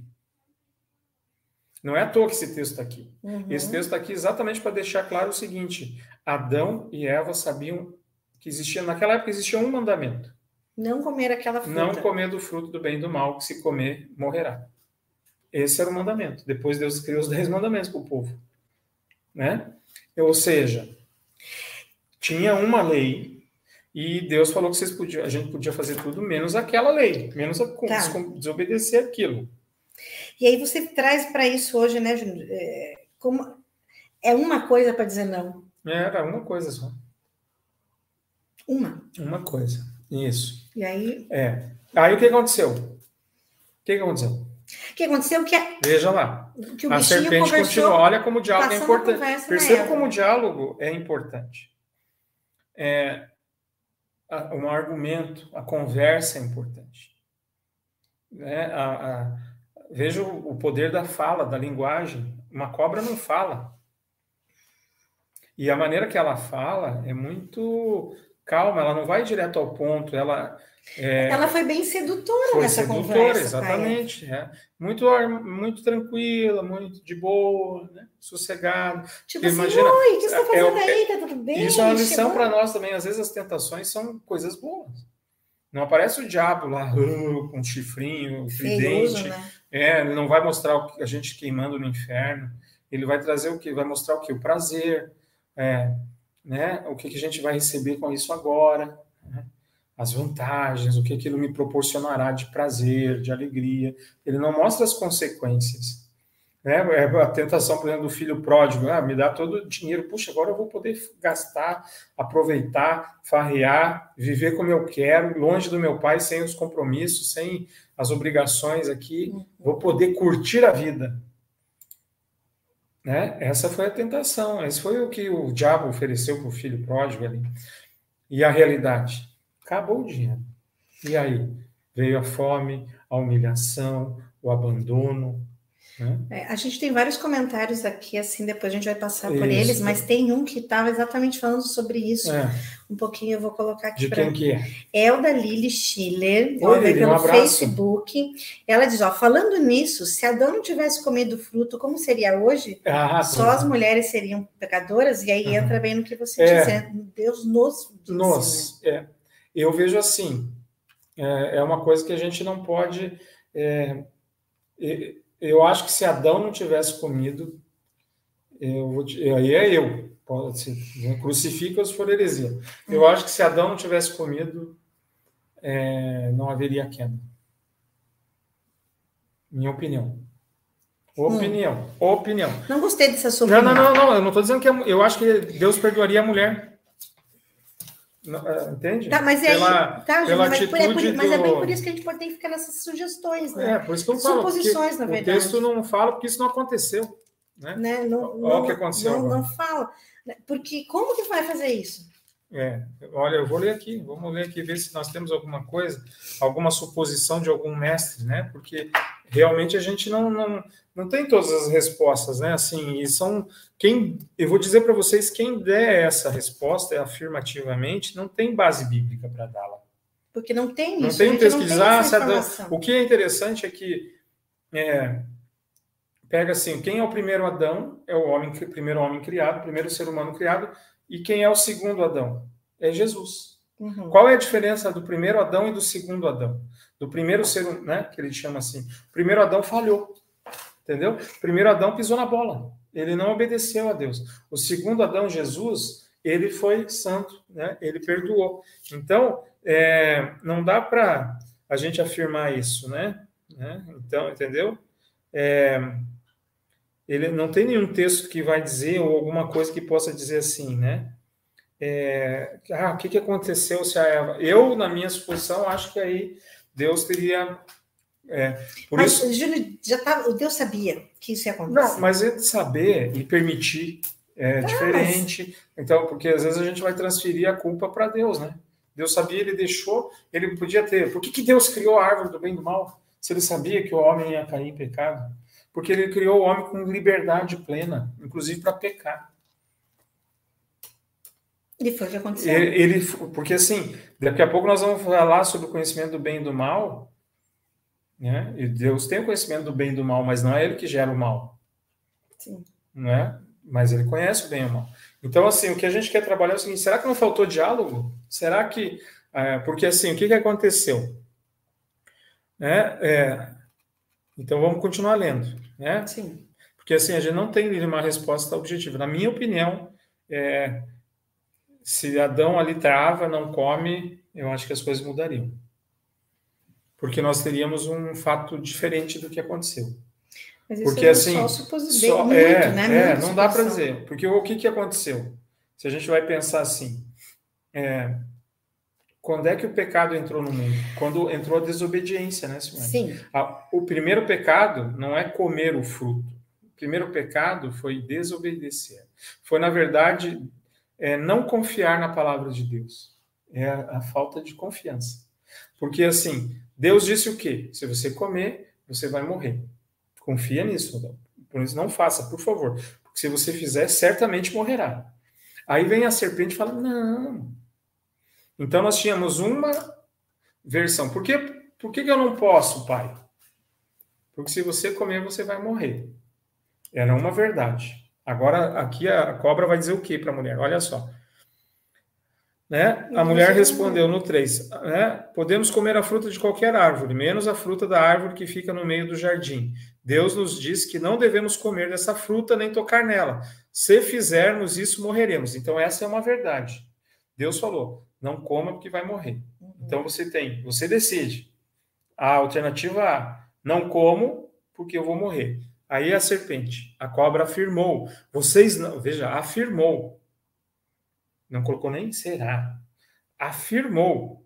Não é à toa que esse texto está aqui. Uhum. Esse texto está aqui exatamente para deixar claro o seguinte: Adão e Eva sabiam que existia, naquela época existia um mandamento. Não comer aquela fruta. Não comer do fruto do bem e do mal, que se comer, morrerá. Esse era o mandamento. Depois Deus criou os dez mandamentos para o povo. Né? Ou seja, tinha uma lei e Deus falou que vocês podiam, a gente podia fazer tudo menos aquela lei, menos a, tá. desobedecer aquilo. E aí você traz para isso hoje, né, Júnior? É, como é uma coisa para dizer não? Era uma coisa só. Uma. Uma coisa. Isso. E aí? É. Aí o que aconteceu? O que aconteceu? O que aconteceu que é... Veja lá. Que a serpente continua. Olha como o diálogo é importante. Perceba como o diálogo é importante. É, um argumento, a conversa é importante. Né? A, a, veja o poder da fala, da linguagem. Uma cobra não fala. E a maneira que ela fala é muito calma, ela não vai direto ao ponto, ela é, ela foi bem sedutora foi nessa sedutora, conversa. Exatamente. É. Muito, muito tranquila, muito de boa, né? sossegada. Tipo assim, imagina, oi, o que você está é, fazendo é, aí? Tá tudo bem? Isso é uma lição para nós também. Às vezes as tentações são coisas boas. Não aparece o diabo lá uh, com um chifrinho, tridente. Né? É, ele não vai mostrar a gente queimando no inferno. Ele vai trazer o que? Vai mostrar o que? O prazer. É, né? O que, que a gente vai receber com isso agora. Né? as vantagens, o que aquilo me proporcionará de prazer, de alegria. Ele não mostra as consequências. Né? É a tentação, por exemplo, do filho pródigo, ah, me dá todo o dinheiro, puxa, agora eu vou poder gastar, aproveitar, farrear, viver como eu quero, longe do meu pai, sem os compromissos, sem as obrigações aqui, uhum. vou poder curtir a vida. Né? Essa foi a tentação, esse foi o que o diabo ofereceu para o filho pródigo ali. E a realidade? acabou o dinheiro. E aí? Veio a fome, a humilhação, o abandono. Né? É, a gente tem vários comentários aqui, assim, depois a gente vai passar isso. por eles, mas tem um que estava exatamente falando sobre isso. É. Um pouquinho eu vou colocar aqui. De pra... quem que é? É o da Lili Schiller, Oi, Lili, pelo um Facebook. Ela diz: ó, falando nisso, se Adão não tivesse comido fruto, como seria hoje? Ah, Só as mulheres seriam pecadoras, e aí uhum. entra bem no que você é. disse, Deus nos Nos, né? é. Eu vejo assim, é, é uma coisa que a gente não pode. É, eu acho que se Adão não tivesse comido, eu, aí é eu, crucifica se for heresia. Eu acho que se Adão não tivesse comido, é, não haveria queda. Minha opinião. Opinião, hum. opinião. Não gostei dessa sua. Não, não, não, não. Eu não estou dizendo que eu acho que Deus perdoaria a mulher. É, entende? Tá, mas é pela, tá, pela mas, atitude é por, mas é bem por isso que a gente pode ter que ficar nessas sugestões, né? É, por isso que eu falo. Suposições, na verdade. O texto não fala porque isso não aconteceu. Né? né? Não, Olha o que aconteceu. Não, não, fala. Porque como que vai fazer isso? É, olha, eu vou ler aqui, vamos ler aqui, ver se nós temos alguma coisa, alguma suposição de algum mestre, né? Porque realmente a gente não, não, não tem todas as respostas, né? Assim, e são quem eu vou dizer para vocês quem der essa resposta afirmativamente não tem base bíblica para dá-la. Porque não tem não isso. Tem um texto que diz, ah, o que é interessante é que é, pega assim, quem é o primeiro Adão? É o homem, primeiro homem criado, primeiro ser humano criado, e quem é o segundo Adão? É Jesus. Uhum. Qual é a diferença do primeiro Adão e do segundo Adão? Do primeiro ser, né, que ele chama assim. O primeiro Adão falhou. Entendeu? O primeiro Adão pisou na bola. Ele não obedeceu a Deus. O segundo Adão, Jesus, ele foi santo, né? Ele perdoou. Então, é, não dá para a gente afirmar isso, né? né? Então, entendeu? É, ele não tem nenhum texto que vai dizer ou alguma coisa que possa dizer assim, né? É, ah, o que, que aconteceu se a Eva? Eu, na minha suposição, acho que aí Deus teria. É, por mas, isso... Júlio, já tá, o Deus sabia que isso ia acontecer. Não, mas ele saber e permitir é ah, diferente. Mas... Então, porque às vezes a gente vai transferir a culpa para Deus, né? Deus sabia, ele deixou, ele podia ter. Por que, que Deus criou a árvore do bem e do mal? Se ele sabia que o homem ia cair em pecado? Porque ele criou o homem com liberdade plena, inclusive para pecar. E foi o que aconteceu. Ele, ele, porque assim, daqui a pouco nós vamos falar sobre o conhecimento do bem e do mal, né? E Deus tem o conhecimento do bem e do mal, mas não é ele que gera o mal. Sim. Né? Mas ele conhece o bem e o mal. Então, assim, o que a gente quer trabalhar é o seguinte: será que não faltou diálogo? Será que. É, porque, assim, o que, que aconteceu? É, é, então, vamos continuar lendo. Né? Sim. Porque, assim, a gente não tem uma resposta objetiva. Na minha opinião, é, se Adão ali trava, não come, eu acho que as coisas mudariam. Porque nós teríamos um fato diferente do que aconteceu. Mas isso porque é assim, só só, muito, é, né? É, não dá para dizer. Porque o que, que aconteceu? Se a gente vai pensar assim, é, quando é que o pecado entrou no mundo? Quando entrou a desobediência, né, Simone? Sim. o primeiro pecado não é comer o fruto. O primeiro pecado foi desobedecer. Foi, na verdade, é não confiar na palavra de Deus. É a, a falta de confiança. Porque, assim, Deus disse o quê? Se você comer, você vai morrer. Confia nisso. Por isso, não faça, por favor. Porque se você fizer, certamente morrerá. Aí vem a serpente e fala: Não, Então nós tínhamos uma versão. Por que, por que, que eu não posso, pai? Porque se você comer, você vai morrer. Era uma verdade. Agora, aqui a cobra vai dizer o que para a mulher? Olha só. Né? A mulher respondeu no 3: né? Podemos comer a fruta de qualquer árvore, menos a fruta da árvore que fica no meio do jardim. Deus nos diz que não devemos comer dessa fruta nem tocar nela. Se fizermos isso, morreremos. Então, essa é uma verdade. Deus falou: não coma porque vai morrer. Uhum. Então, você tem, você decide. A alternativa A: não como porque eu vou morrer. Aí a serpente, a cobra afirmou: vocês não, veja, afirmou não colocou nem será. Afirmou.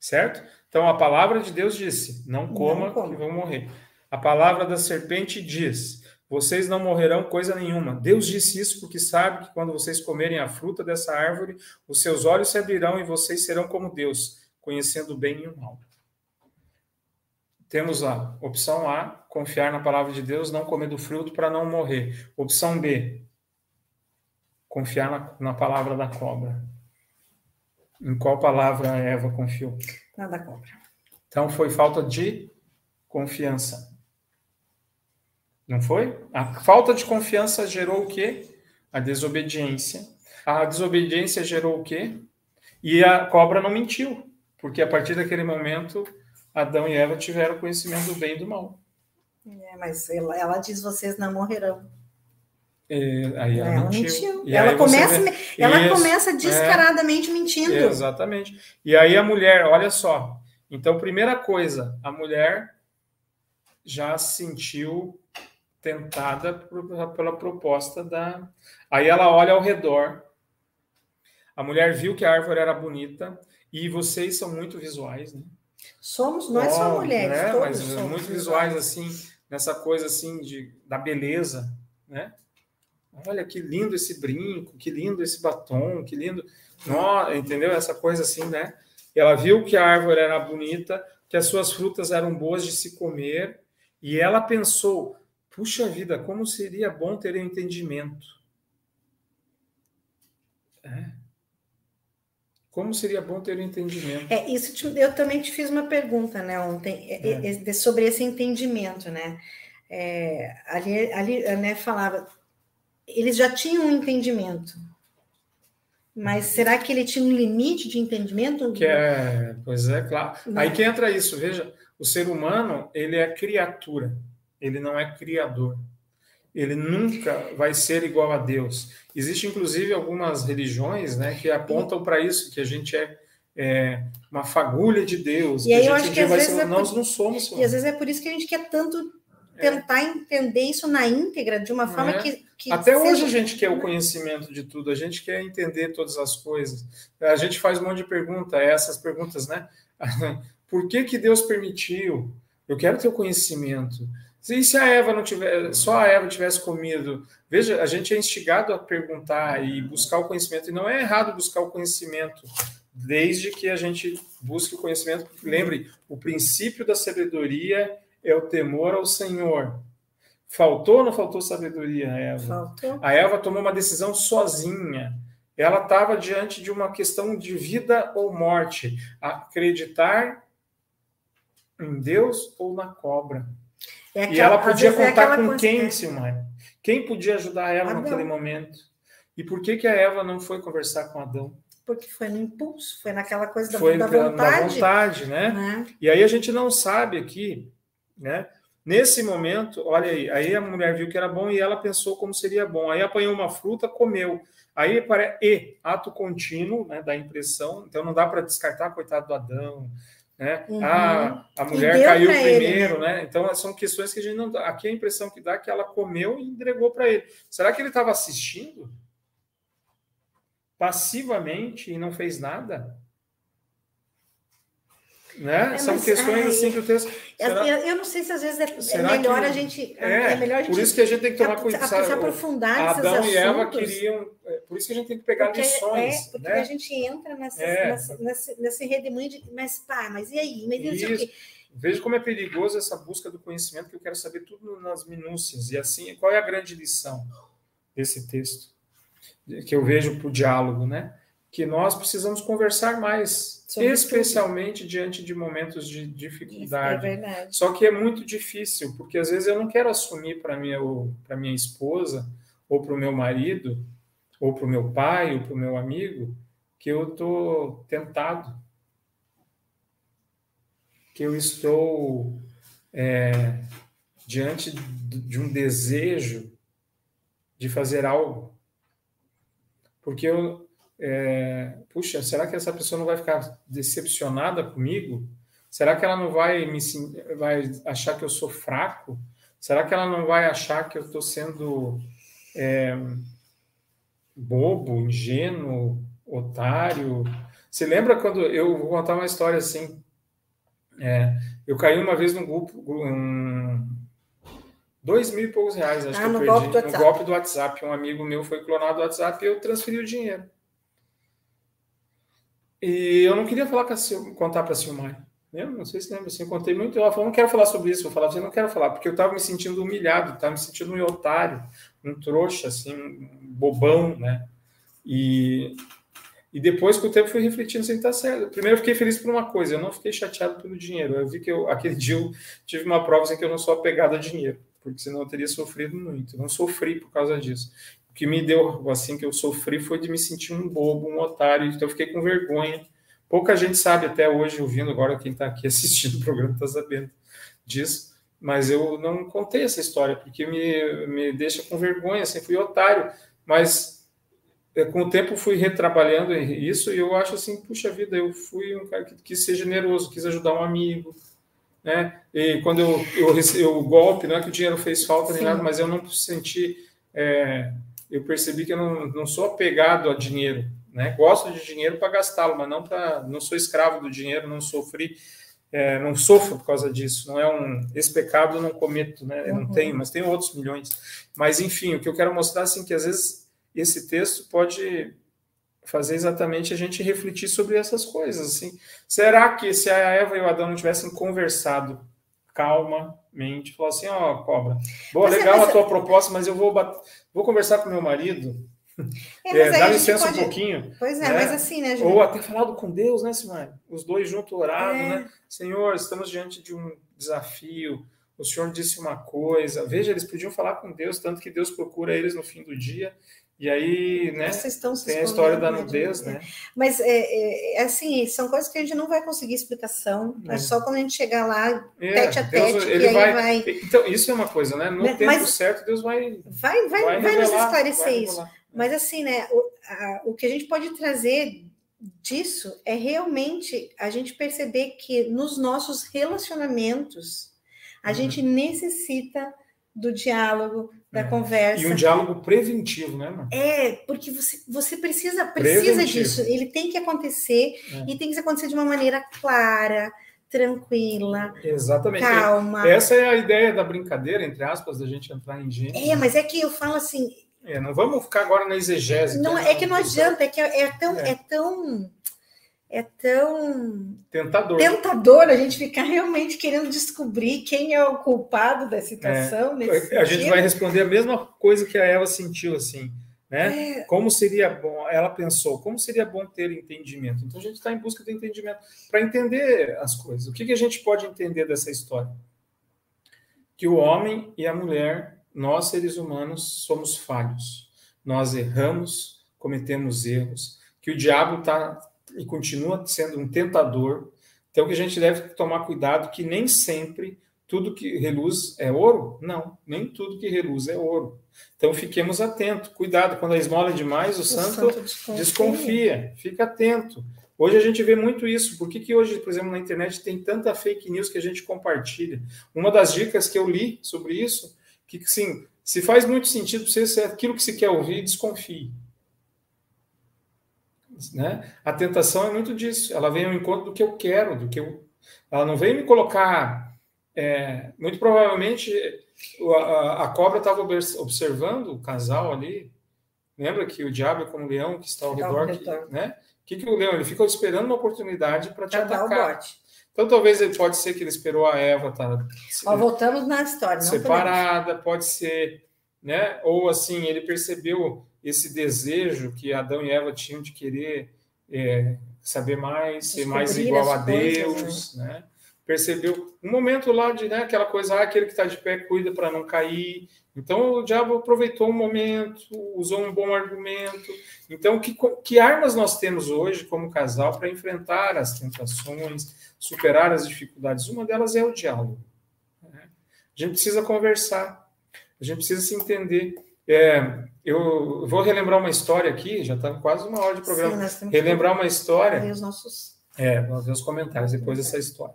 Certo? Então a palavra de Deus disse: Não coma, não que vão morrer. A palavra da serpente diz: Vocês não morrerão coisa nenhuma. Deus disse isso porque sabe que quando vocês comerem a fruta dessa árvore, os seus olhos se abrirão e vocês serão como Deus, conhecendo o bem e o mal. Temos a opção A, confiar na palavra de Deus, não comer do fruto para não morrer. Opção B, confiar na, na palavra da cobra. Em qual palavra a Eva confiou? Na da cobra. Então foi falta de confiança. Não foi? A falta de confiança gerou o quê? A desobediência. A desobediência gerou o quê? E a cobra não mentiu, porque a partir daquele momento Adão e Eva tiveram conhecimento do bem e do mal. É, mas ela, ela diz: vocês não morrerão. É, aí ela, ela mentiu. mentiu. ela começa, vê... ela Isso, começa é. descaradamente é, mentindo. Exatamente. E aí a mulher, olha só. Então, primeira coisa, a mulher já se sentiu tentada por, pela proposta da. Aí ela olha ao redor. A mulher viu que a árvore era bonita e vocês são muito visuais, né? Somos, nós oh, somos mulheres, né? todos Mas somos muito visuais, visuais assim, nessa coisa assim de da beleza, né? Olha que lindo esse brinco, que lindo esse batom, que lindo. Nossa, entendeu? Essa coisa assim, né? Ela viu que a árvore era bonita, que as suas frutas eram boas de se comer, e ela pensou: puxa vida, como seria bom ter entendimento. É. Como seria bom ter entendimento? É, isso te, eu também te fiz uma pergunta, né, ontem, é. é. sobre esse entendimento, né? É, ali, ali né, falava eles já tinham um entendimento. Mas será que ele tinha um limite de entendimento? Que é, pois é, claro. Não. Aí que entra isso, veja, o ser humano, ele é criatura, ele não é criador. Ele nunca vai ser igual a Deus. Existem, inclusive, algumas religiões né, que apontam para isso, que a gente é, é, uma fagulha de Deus. E aí eu acho que às vezes ser, é nós não somos. E às vezes é por isso que a gente quer tanto tentar entender isso na íntegra, de uma forma é. que, que, Até seja... hoje a gente quer o conhecimento de tudo, a gente quer entender todas as coisas. A gente faz um monte de perguntas, essas perguntas, né? Por que, que Deus permitiu? Eu quero ter o conhecimento. E se a Eva não tiver, só a Eva tivesse comido? Veja, a gente é instigado a perguntar e buscar o conhecimento, e não é errado buscar o conhecimento, desde que a gente busque o conhecimento. Lembre, o princípio da sabedoria é o temor ao Senhor. Faltou ou não faltou sabedoria a Eva? Faltou. A Eva tomou uma decisão sozinha. Ela estava diante de uma questão de vida ou morte. Acreditar em Deus ou na cobra. É aquela, e ela podia é contar é com quem, Silmar? Quem podia ajudar ela Adão. naquele momento? E por que, que a Eva não foi conversar com Adão? Porque foi no impulso, foi naquela coisa da, foi da vontade. Da vontade, né? né? E aí a gente não sabe aqui né? Nesse momento, olha aí, aí a mulher viu que era bom e ela pensou como seria bom. Aí apanhou uma fruta, comeu. Aí para e ato contínuo, né, da impressão. Então não dá para descartar coitado do Adão, né? Uhum. Ah, a mulher caiu primeiro, ele, né? Então são questões que a gente não dá. Aqui a impressão que dá é que ela comeu e entregou para ele. Será que ele estava assistindo passivamente e não fez nada? Né? É, São mas, questões ai, assim que o texto. Será... Eu, eu, não sei se às vezes é, é melhor que... a gente. É, é melhor por isso que a gente tem que tomar cuidado. Se aprofundar Adão e Eva queriam. É, por isso que a gente tem que pegar porque, lições. É, porque né? a gente entra nessa, é. nessa, nesse, nesse redemoinho de. Mas pá, mas e aí? Mas isso. Veja como é perigoso essa busca do conhecimento, que eu quero saber tudo nas minúcias. E assim, qual é a grande lição desse texto? Que eu vejo para o diálogo, né? que nós precisamos conversar mais, Sobre especialmente tudo. diante de momentos de dificuldade. É verdade. Só que é muito difícil, porque às vezes eu não quero assumir para minha para minha esposa ou para o meu marido ou para o meu pai ou para o meu amigo que eu estou tentado, que eu estou é, diante de um desejo de fazer algo, porque eu é, puxa, será que essa pessoa não vai ficar decepcionada comigo? Será que ela não vai me vai achar que eu sou fraco? Será que ela não vai achar que eu estou sendo é, bobo, ingênuo, otário? Você lembra quando eu vou contar uma história assim? É, eu caí uma vez num grupo, um, dois mil e poucos reais, acho ah, que eu perdi, golpe no golpe do WhatsApp. Um amigo meu foi clonado do WhatsApp e eu transferi o dinheiro. E eu não queria falar com Sil, contar para a Silmar. Não sei se lembra, assim, eu contei muito. Ela falou, não quero falar sobre isso. Eu falava assim, não quero falar, porque eu estava me sentindo humilhado, estava me sentindo um otário, um trouxa, assim, um bobão, né? E, e depois, com o tempo, fui refletindo assim, tá certo. Primeiro, eu fiquei feliz por uma coisa, eu não fiquei chateado pelo dinheiro. Eu vi que eu, aquele dia eu tive uma prova assim, que eu não sou apegado a dinheiro, porque senão eu teria sofrido muito. Eu não sofri por causa disso que me deu, assim, que eu sofri foi de me sentir um bobo, um otário, então eu fiquei com vergonha. Pouca gente sabe até hoje, ouvindo agora, quem está aqui assistindo o programa está sabendo disso, mas eu não contei essa história, porque me, me deixa com vergonha, assim, fui otário, mas é, com o tempo fui retrabalhando isso e eu acho assim, puxa vida, eu fui um cara que quis ser generoso, quis ajudar um amigo, né? E quando eu, eu, eu o golpe, não é que o dinheiro fez falta nem nada, mas eu não senti é, eu percebi que eu não, não sou apegado a dinheiro, né? Gosto de dinheiro para gastá-lo, mas não para, não sou escravo do dinheiro, não sofri, é, não sofro por causa disso. Não é um esse pecado eu não cometo, né? Eu uhum. não tenho, mas tenho outros milhões. Mas enfim, o que eu quero mostrar assim que às vezes esse texto pode fazer exatamente a gente refletir sobre essas coisas, assim. Será que se a Eva e o Adão não tivessem conversado calmamente, falou assim, ó, oh, cobra, boa, mas é, legal é, mas... a tua proposta, mas eu vou vou conversar com meu marido, é, é, dá licença pode... um pouquinho. Pois é, né? mas assim, né, gente? Ou até falado com Deus, né, Simone? Os dois juntos oraram, é. né? Senhor, estamos diante de um desafio. O Senhor disse uma coisa. Veja, eles podiam falar com Deus, tanto que Deus procura eles no fim do dia. E aí, né? tem a história da nudez, né? Mas é, é, é, assim, são coisas que a gente não vai conseguir explicação. É, é só quando a gente chegar lá, é, tete a tete, Deus, ele vai, vai, Então, isso é uma coisa, né? No mas, tempo certo, Deus vai. Vai, vai, vai, vai nos esclarecer vai isso. Mas assim, né? O, a, o que a gente pode trazer disso é realmente a gente perceber que nos nossos relacionamentos a uhum. gente necessita do diálogo, da é. conversa. E um diálogo preventivo, né, mano? É, porque você, você precisa, precisa disso. Ele tem que acontecer é. e tem que acontecer de uma maneira clara, tranquila, Exatamente. calma. Essa é a ideia da brincadeira, entre aspas, da gente entrar em gênero. É, mas é que eu falo assim. É, não vamos ficar agora na exegese. Não, é que não adianta, é que é, é tão, é. é tão é tão tentador. tentador a gente ficar realmente querendo descobrir quem é o culpado da situação. É, a gente vai responder a mesma coisa que a Eva sentiu, assim, né? É. Como seria bom, ela pensou, como seria bom ter entendimento. Então a gente está em busca de entendimento para entender as coisas. O que, que a gente pode entender dessa história? Que o homem e a mulher, nós seres humanos, somos falhos. Nós erramos, cometemos erros, que o diabo está e continua sendo um tentador. Então, que a gente deve tomar cuidado que nem sempre tudo que reluz é ouro? Não, nem tudo que reluz é ouro. Então, fiquemos atentos. Cuidado, quando a esmola é demais, o, o santo, santo desconfia. desconfia. Fica atento. Hoje a gente vê muito isso. Por que, que hoje, por exemplo, na internet tem tanta fake news que a gente compartilha? Uma das dicas que eu li sobre isso, que sim, se faz muito sentido para você, se é aquilo que se quer ouvir, desconfie. Né? A tentação é muito disso. Ela vem ao encontro do que eu quero, do que eu. Ela não vem me colocar. É, muito provavelmente a, a cobra estava observando o casal ali. Lembra que o diabo é como o leão que está ao redor. Que, né? O que, que o leão? Ele fica esperando uma oportunidade para te atacar. Então, talvez ele pode ser que ele esperou a Eva tá, Ó, voltamos na história. separada, pode ser, né? Ou assim, ele percebeu esse desejo que Adão e Eva tinham de querer é, saber mais, ser mais igual a Deus, coisas, né? né? Percebeu um momento lá de né, aquela coisa, ah, aquele que está de pé cuida para não cair. Então o diabo aproveitou um momento, usou um bom argumento. Então, que, que armas nós temos hoje como casal para enfrentar as tentações, superar as dificuldades? Uma delas é o diálogo. Né? A gente precisa conversar, a gente precisa se entender. É, eu vou relembrar uma história aqui, já está quase uma hora de programa. Sim, relembrar uma história. Os nossos... É, nós ver os comentários depois dessa história.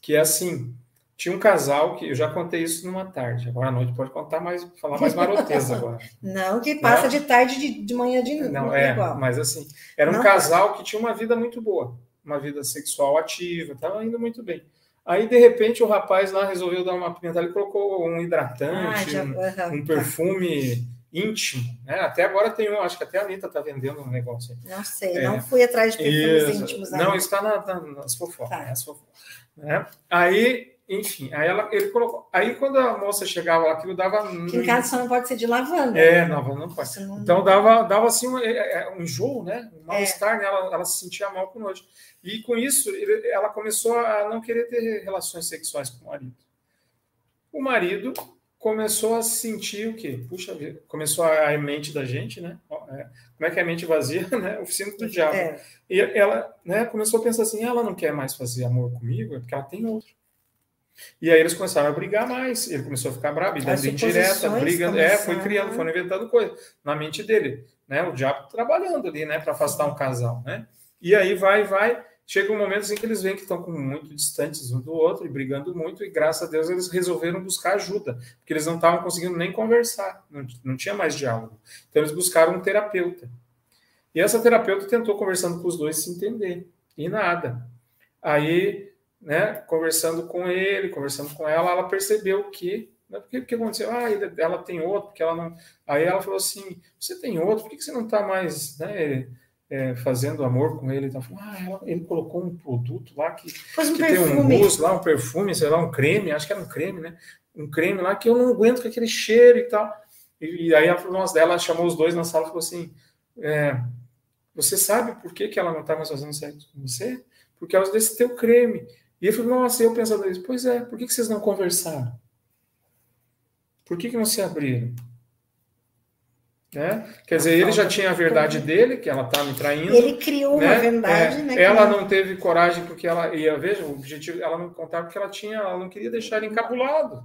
Que é assim: tinha um casal que eu já contei isso numa tarde, agora à noite pode contar mais, falar mais maroteza agora. Não, que passa de tarde, de, de manhã, de noite. Não, é, igual. mas assim, era um Não casal que tinha uma vida muito boa, uma vida sexual ativa, estava indo muito bem. Aí, de repente, o rapaz lá resolveu dar uma pimentada, ele colocou um hidratante, ah, já, um, um, perfume íntimo, né? Até agora tem um, acho que até a Anitta está vendendo um negócio aí. Não sei, é, não fui atrás de perfumes isso, íntimos. Não, está na, na, nas fofocas. Tá. Né? né? Aí, enfim, aí ela, ele colocou. Aí quando a moça chegava lá, aquilo dava. Que em casa só não pode ser de lavanda. É, não, não pode. Não... Então dava, dava assim um, é, é, um enjoo, né? Um mal-estar, é. né? Ela, ela se sentia mal com nojo. E com isso, ele, ela começou a não querer ter relações sexuais com o marido. O marido começou a sentir o quê? Puxa vida, começou a, a mente da gente, né? É, como é que é a mente vazia, né? Oficina do diabo. É. E ela né, começou a pensar assim: ela não quer mais fazer amor comigo, é porque ela tem outro. E aí eles começaram a brigar mais. Ele começou a ficar bravo, dando indireta, brigando. É, foi criando, foi inventando coisa na mente dele, né? O diabo trabalhando ali, né, para afastar um casal, né? E aí vai, vai chega um momento assim que eles veem que estão muito distantes um do outro e brigando muito, e graças a Deus eles resolveram buscar ajuda, porque eles não estavam conseguindo nem conversar, não, não tinha mais diálogo. Então eles buscaram um terapeuta. E essa terapeuta tentou conversando com os dois se entender, e nada. Aí, né, conversando com ele, conversando com ela, ela percebeu que né, por que, que aconteceu? Ah, ela tem outro, porque ela não. Aí ela falou assim: você tem outro, por que, você não está mais né, é, fazendo amor com ele, então, ah, ele colocou um produto lá que, um que tem um mousse lá, um perfume, sei lá, um creme, acho que era um creme, né? Um creme lá que eu não aguento com aquele cheiro e tal. E, e aí a nossa dela chamou os dois na sala e falou assim: é, Você sabe por que, que ela não está mais fazendo sexo com você? Por causa desse teu creme. E eu falei, nossa, eu pensando nisso, pois é, por que, que vocês não conversaram? Por que, que não se abriram? Né? Quer dizer, ele já tinha a verdade dele, que ela está me traindo. Ele criou né? uma verdade, é, né? Ela não teve coragem porque ela ia, veja, o objetivo, ela não contava porque ela tinha, ela não queria deixar ele encabulado.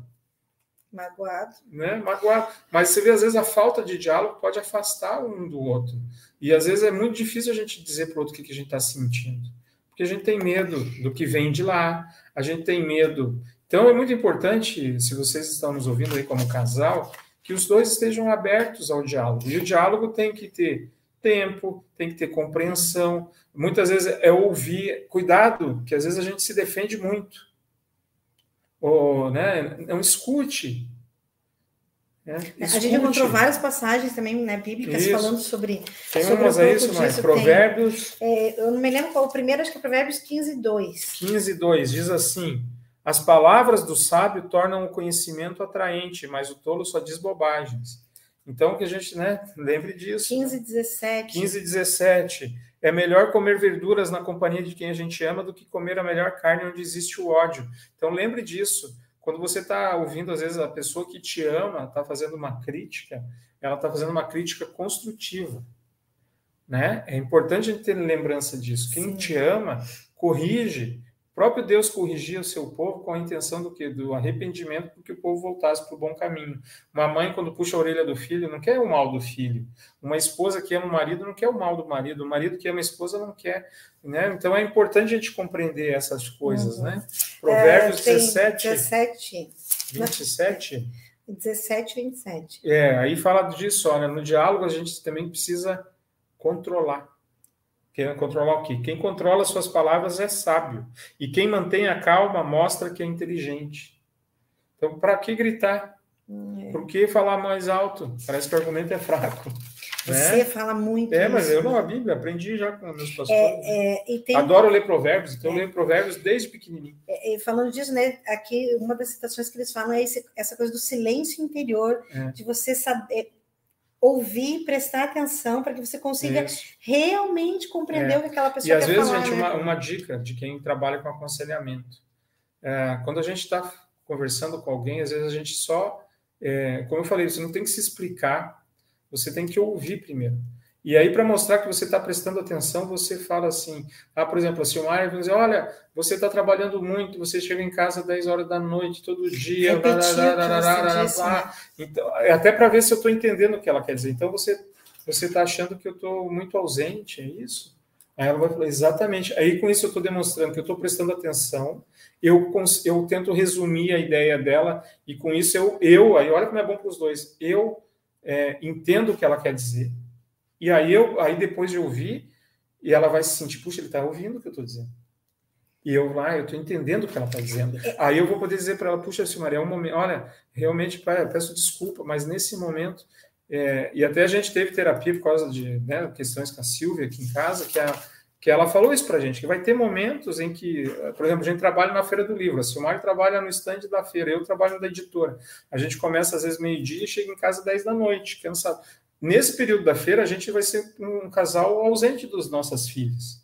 Magoado. Né? Magoado. Mas você vê, às vezes, a falta de diálogo pode afastar um do outro. E às vezes é muito difícil a gente dizer para o outro o que, que a gente está sentindo. Porque a gente tem medo do que vem de lá, a gente tem medo. Então é muito importante, se vocês estão nos ouvindo aí como casal, que os dois estejam abertos ao diálogo. E o diálogo tem que ter tempo, tem que ter compreensão. Muitas vezes é ouvir, cuidado, que às vezes a gente se defende muito. Ou, né, não escute. Né? A gente encontrou várias passagens também né, bíblicas isso. falando sobre. Tem sobre umas aí, isso, mas Provérbios. É, eu não me lembro qual o primeiro, acho que é Provérbios 15, 2. 15, 2, diz assim: as palavras do sábio tornam o conhecimento atraente, mas o tolo só diz bobagens. Então, que a gente né, lembre disso. 15, 17. 15, 17. É melhor comer verduras na companhia de quem a gente ama do que comer a melhor carne onde existe o ódio. Então, lembre disso. Quando você está ouvindo, às vezes, a pessoa que te ama está fazendo uma crítica, ela está fazendo uma crítica construtiva. Né? É importante a gente ter lembrança disso. Quem Sim. te ama, corrige, próprio Deus corrigia o seu povo com a intenção do que? Do arrependimento, para que o povo voltasse para o bom caminho. Uma mãe, quando puxa a orelha do filho, não quer o mal do filho. Uma esposa que ama o marido não quer o mal do marido. O marido que ama a esposa não quer. Né? Então é importante a gente compreender essas coisas. Uhum. Né? Provérbios é, 17, 17, 27. 17, 27. É, aí fala disso, olha, no diálogo a gente também precisa controlar Querendo controlar o quê? Quem controla suas palavras é sábio. E quem mantém a calma mostra que é inteligente. Então, para que gritar? É. Por que falar mais alto? Parece que o argumento é fraco. Né? Você né? fala muito. É, mas eu não a Bíblia, aprendi já com meus pastores. É, é, tem... Adoro ler provérbios, então eu é. leio provérbios desde pequenininho. É, falando disso, né, aqui uma das citações que eles falam é esse, essa coisa do silêncio interior, de você saber ouvir, prestar atenção para que você consiga Isso. realmente compreender é. o que aquela pessoa quer falar. E às vezes, gente, né? uma, uma, dica de quem trabalha com aconselhamento. É, quando a gente está conversando com alguém, às vezes a gente só, é, como eu falei, você não tem que se explicar, você tem que ouvir primeiro. E aí, para mostrar que você está prestando atenção, você fala assim: ah, por exemplo, a Silmar vai dizer: olha, você está trabalhando muito, você chega em casa às 10 horas da noite, todo dia. então, é até para ver se eu estou entendendo o que ela quer dizer. Então, você você está achando que eu estou muito ausente, é isso? Aí ela vai falar: exatamente. Aí, com isso, eu estou demonstrando que eu estou prestando atenção. Eu, eu tento resumir a ideia dela, e com isso eu, eu aí olha como é bom para os dois, eu é, entendo o que ela quer dizer, e aí, eu, aí depois de ouvir, e ela vai se sentir, puxa, ele está ouvindo o que eu estou dizendo. E eu lá, eu estou entendendo o que ela está dizendo. Aí eu vou poder dizer para ela, puxa, Silmaria, é um momento, olha, realmente, pai, eu peço desculpa, mas nesse momento, é, e até a gente teve terapia por causa de né, questões com a Silvia aqui em casa, que, a, que ela falou isso para a gente, que vai ter momentos em que, por exemplo, a gente trabalha na Feira do Livro, a Silmar trabalha no estande da feira, eu trabalho na editora. A gente começa às vezes meio-dia e chega em casa às 10 da noite, cansado. Nesse período da feira, a gente vai ser um casal ausente dos nossas filhas.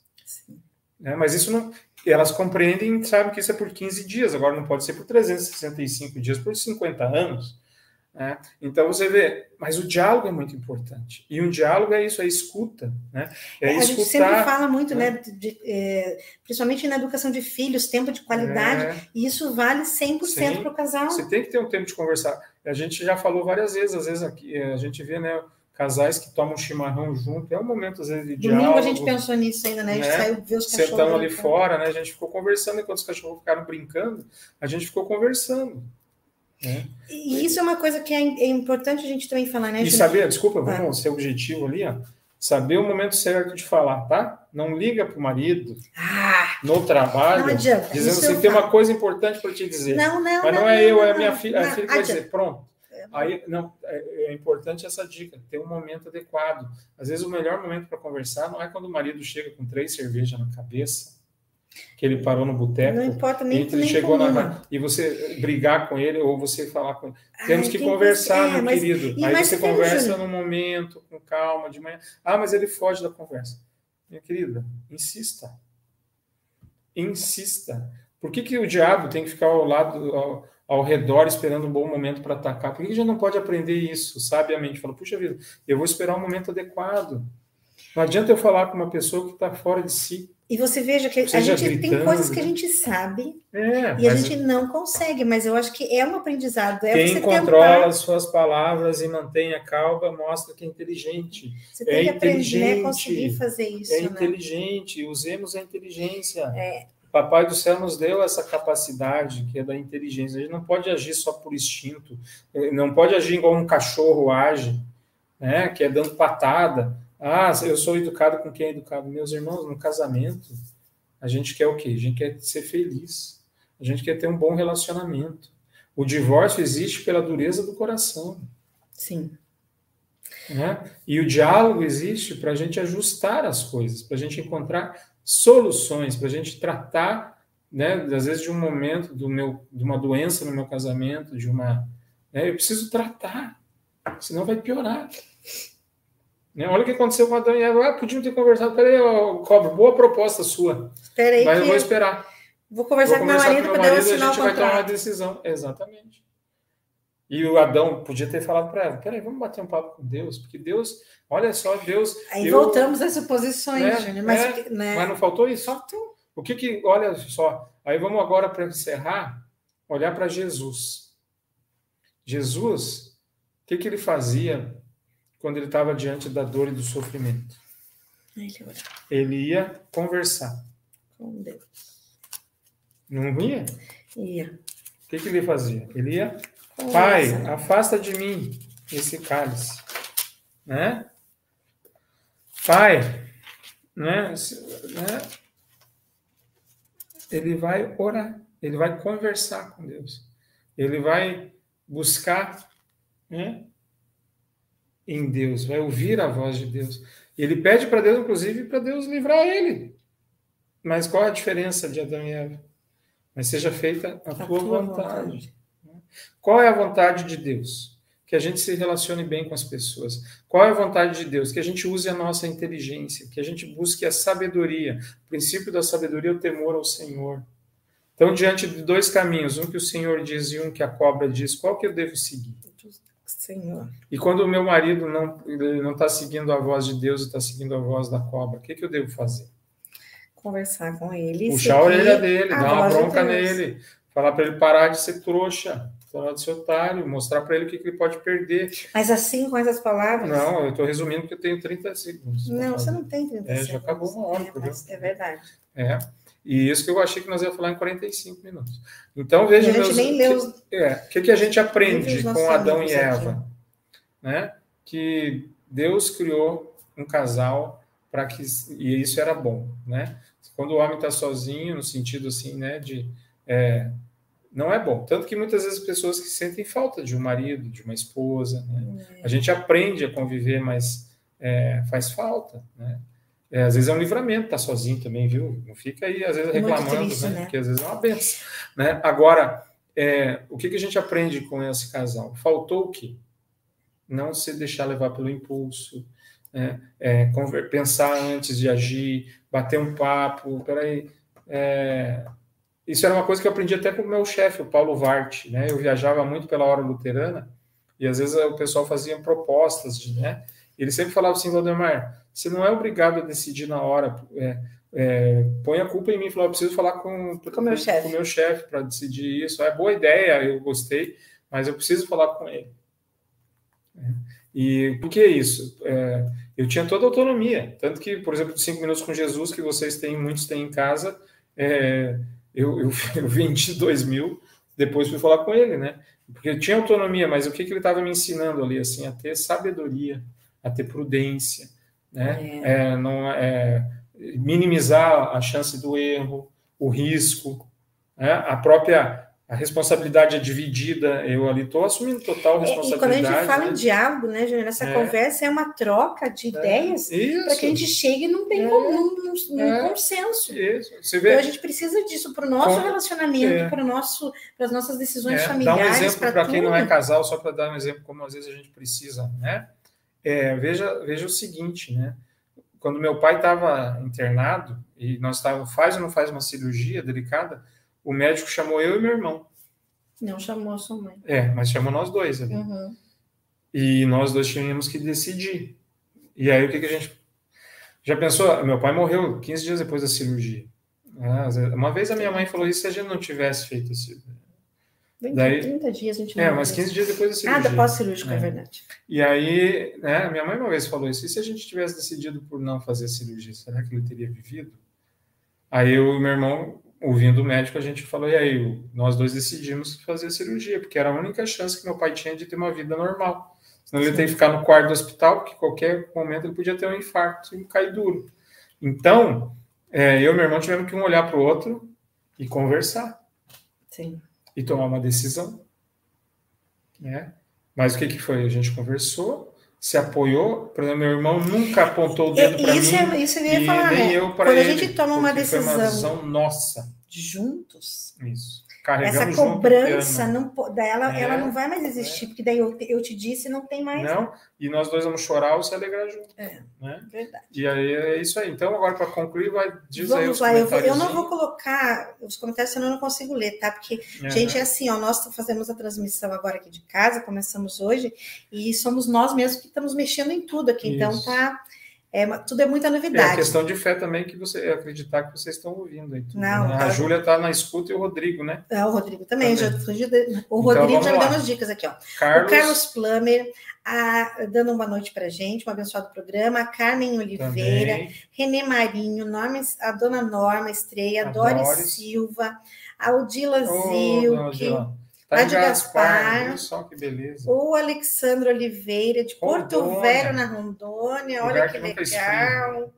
Né? Mas isso não. Elas compreendem e sabem que isso é por 15 dias, agora não pode ser por 365 dias, por 50 anos. Né? Então você vê, mas o diálogo é muito importante. E um diálogo é isso, é escuta. Né? É, é a escutar, gente sempre fala muito, né? né de, de, é, principalmente na educação de filhos, tempo de qualidade, é, e isso vale 100% para o casal. Você tem que ter um tempo de conversar. A gente já falou várias vezes, às vezes aqui, a gente vê, né? Casais que tomam chimarrão junto, é um momento às vezes de Domingo diálogo. Domingo a gente pensou nisso ainda, né? A gente né? saiu ver os cachorros. Sentando ali fora, né? A gente ficou conversando enquanto os cachorros ficaram brincando, a gente ficou conversando. Né? E isso é uma coisa que é, é importante a gente também falar, né? E saber, desculpa, tá. vamos ser objetivo ali, ó. Saber o momento certo de falar, tá? Não liga para o marido ah, no trabalho, não adianta, dizendo assim, tem uma coisa importante para te dizer. Não, não, Mas não, não é eu, é a minha filha. A filha vai dizer, pronto Aí, não, é, é, importante essa dica, ter um momento adequado. Às vezes o melhor momento para conversar não é quando o marido chega com três cervejas na cabeça, que ele parou no boteco. Não importa nem, ele chegou na e você brigar com ele ou você falar com ele. Temos Ai, que conversar, é, meu mas, querido. Aí você conversa no momento, com calma, de manhã. Ah, mas ele foge da conversa. Minha querida, insista. Insista. Por que, que o diabo tem que ficar ao lado, ao, ao redor esperando um bom momento para atacar. Por que a gente não pode aprender isso sabiamente? Fala, puxa vida, eu vou esperar um momento adequado. Não adianta eu falar com uma pessoa que está fora de si. E você veja que a gente gritando. tem coisas que a gente sabe é, e a gente não consegue, mas eu acho que é um aprendizado. É quem controla tentar... as suas palavras e mantém a calma mostra que é inteligente. Você tem é que aprender a conseguir fazer isso. É né? inteligente, usemos a inteligência. É, Papai do céu nos deu essa capacidade que é da inteligência. A gente não pode agir só por instinto, não pode agir igual um cachorro age, né? Que é dando patada. Ah, eu sou educado com quem é educado? Meus irmãos, no casamento, a gente quer o quê? A gente quer ser feliz. A gente quer ter um bom relacionamento. O divórcio existe pela dureza do coração. Sim. Né? E o diálogo existe para a gente ajustar as coisas, para a gente encontrar soluções para a gente tratar, né, às vezes de um momento do meu, de uma doença no meu casamento, de uma, né, eu preciso tratar, senão vai piorar. Né? Olha o que aconteceu com Adão e Eva. Ah, podiam ter conversado. Peraí, Cobro, boa proposta sua. Espera aí. Mas eu vou esperar. Vou conversar, vou conversar com meu marido para a gente vai tomar uma decisão. Exatamente. E o Adão podia ter falado para ela: peraí, vamos bater um papo com Deus, porque Deus Olha só, Deus. Aí eu, voltamos às suposições, né, Júnior. Mas, é, né? mas não faltou isso? Faltou. O que que. Olha só. Aí vamos agora, para encerrar, olhar para Jesus. Jesus, o que, que ele fazia quando ele estava diante da dor e do sofrimento? Ele ia conversar. Com Deus. Não ia? Ia. O que, que ele fazia? Ele ia. Pai, afasta de mim esse cálice. Né? Pai, né, né, ele vai orar, ele vai conversar com Deus, ele vai buscar né, em Deus, vai ouvir a voz de Deus. Ele pede para Deus, inclusive, para Deus livrar ele. Mas qual a diferença de Adão e Eva? Mas seja feita a, a tua, tua vontade. vontade. Qual é a vontade de Deus? que a gente se relacione bem com as pessoas. Qual é a vontade de Deus? Que a gente use a nossa inteligência, que a gente busque a sabedoria. O princípio da sabedoria é o temor ao Senhor. Então, diante de dois caminhos, um que o Senhor diz e um que a cobra diz, qual que eu devo seguir? Senhor. E quando o meu marido não não está seguindo a voz de Deus e está seguindo a voz da cobra, o que, que eu devo fazer? Conversar com ele. Puxar a orelha dele, dar uma bronca de nele, falar para ele parar de ser trouxa, parar de ser otário, mostrar para ele o que, que, ele pode perder. Mas assim, com essas palavras? Não, eu estou resumindo porque eu tenho 30 segundos. Não, você não tem 30 é, segundos. Já acabou uma hora. É, é verdade. É. E isso que eu achei que nós ia falar em 45 minutos. Então, veja... A gente meus, nem leu... O que, é, que, que a gente aprende com Adão e Eva? Aqui. Né? Que Deus criou um casal para que... E isso era bom, né? Quando o homem está sozinho, no sentido assim, né, de... É, não é bom. Tanto que muitas vezes as pessoas que sentem falta de um marido, de uma esposa, né? é. a gente aprende a conviver, mas é, faz falta, né? É, às vezes é um livramento estar tá sozinho também, viu? Não fica aí, às vezes, reclamando, triste, né? né? Porque às vezes é uma benção. Né? Agora, é, o que, que a gente aprende com esse casal? Faltou o quê? Não se deixar levar pelo impulso, né? é, pensar antes de agir, bater um papo. Peraí. É, isso era uma coisa que eu aprendi até com o meu chefe, o Paulo Vart. Né? Eu viajava muito pela hora luterana e às vezes o pessoal fazia propostas de, né? Ele sempre falava assim, Valdemar, você não é obrigado a decidir na hora. É, é, põe a culpa em mim. Falou, preciso falar com, com, meu com o meu chefe para decidir isso. É boa ideia, eu gostei, mas eu preciso falar com ele. É. E por que isso? É, eu tinha toda a autonomia. Tanto que, por exemplo, cinco minutos com Jesus, que vocês têm, muitos têm em casa, é, eu, eu, eu vendi dois mil, depois fui falar com ele, né? Porque eu tinha autonomia, mas o que, que ele estava me ensinando ali? Assim, a ter sabedoria, a ter prudência, né? É. É, não, é, minimizar a chance do erro, o risco, né? a própria a responsabilidade é dividida, eu ali estou assumindo total responsabilidade. É, e quando a gente fala né? em diálogo, né, Júnior, essa é. conversa é uma troca de é. ideias para que a gente chegue num, bem é. comum, num, num é. consenso. Isso. Você vê... Então a gente precisa disso para o nosso Com... relacionamento, para nosso, as nossas decisões familiares. Dá um exemplo para quem não é casal, só para dar um exemplo como às vezes a gente precisa, né? É, veja, veja o seguinte, né? Quando meu pai estava internado e nós estávamos faz ou não faz uma cirurgia delicada, o médico chamou eu e meu irmão. Não chamou a sua mãe. É, mas chamou nós dois ali. Uhum. E nós dois tínhamos que decidir. E aí o que, que a gente já pensou? Meu pai morreu 15 dias depois da cirurgia. Ah, uma vez a minha mãe falou isso se a gente não tivesse feito a cirurgia. 20, Daí, 30 dias a gente É, mas 15 dias depois da cirurgia. Ah, pós-cirúrgico, é. é. verdade. E aí, né, minha mãe uma vez falou isso, e se a gente tivesse decidido por não fazer a cirurgia, será que ele teria vivido? Aí eu e meu irmão, ouvindo o médico, a gente falou, e aí, nós dois decidimos fazer a cirurgia, porque era a única chance que meu pai tinha de ter uma vida normal. Senão ele ia ter que ficar no quarto do hospital, porque qualquer momento ele podia ter um infarto e cair duro. Então, é, eu e meu irmão tivemos que um olhar para o outro e conversar. Sim e tomar uma decisão. Né? Mas o que, que foi? A gente conversou, se apoiou. Por exemplo, meu irmão nunca apontou o dedo para mim. É, isso eu ia falar, né? Quando ele, a gente toma uma decisão, uma decisão nossa. Juntos. Isso essa cobrança não ela, é, ela não vai mais existir, é. porque daí eu, eu te disse não tem mais. Não, e nós dois vamos chorar ou se alegrar junto. É, né? verdade. E aí é isso aí. Então, agora para concluir, vai dizer Vamos lá, eu, eu, não vou colocar os comentários, senão eu não consigo ler, tá? Porque, é. gente, é assim, ó, nós fazemos a transmissão agora aqui de casa, começamos hoje, e somos nós mesmos que estamos mexendo em tudo aqui. Então, isso. Então tá é, tudo é muita novidade. É a questão de fé também que você acreditar que vocês estão ouvindo. Tudo, não, né? A Júlia está na escuta e o Rodrigo, né? É, o Rodrigo também. Já, o então, Rodrigo já me deu umas dicas aqui, ó. Carlos, o Carlos Plummer, a, dando uma noite para gente, um abençoado programa. A Carmen Oliveira, também. Renê Marinho, Norma, a dona Norma Estreia, a Doris, Doris Silva, a Odila oh, Zilke. Tá de Gaspar, Gaspar só que beleza. O Alexandre Oliveira, de Porto Rondônia. Velho, na Rondônia. Olha que, que legal.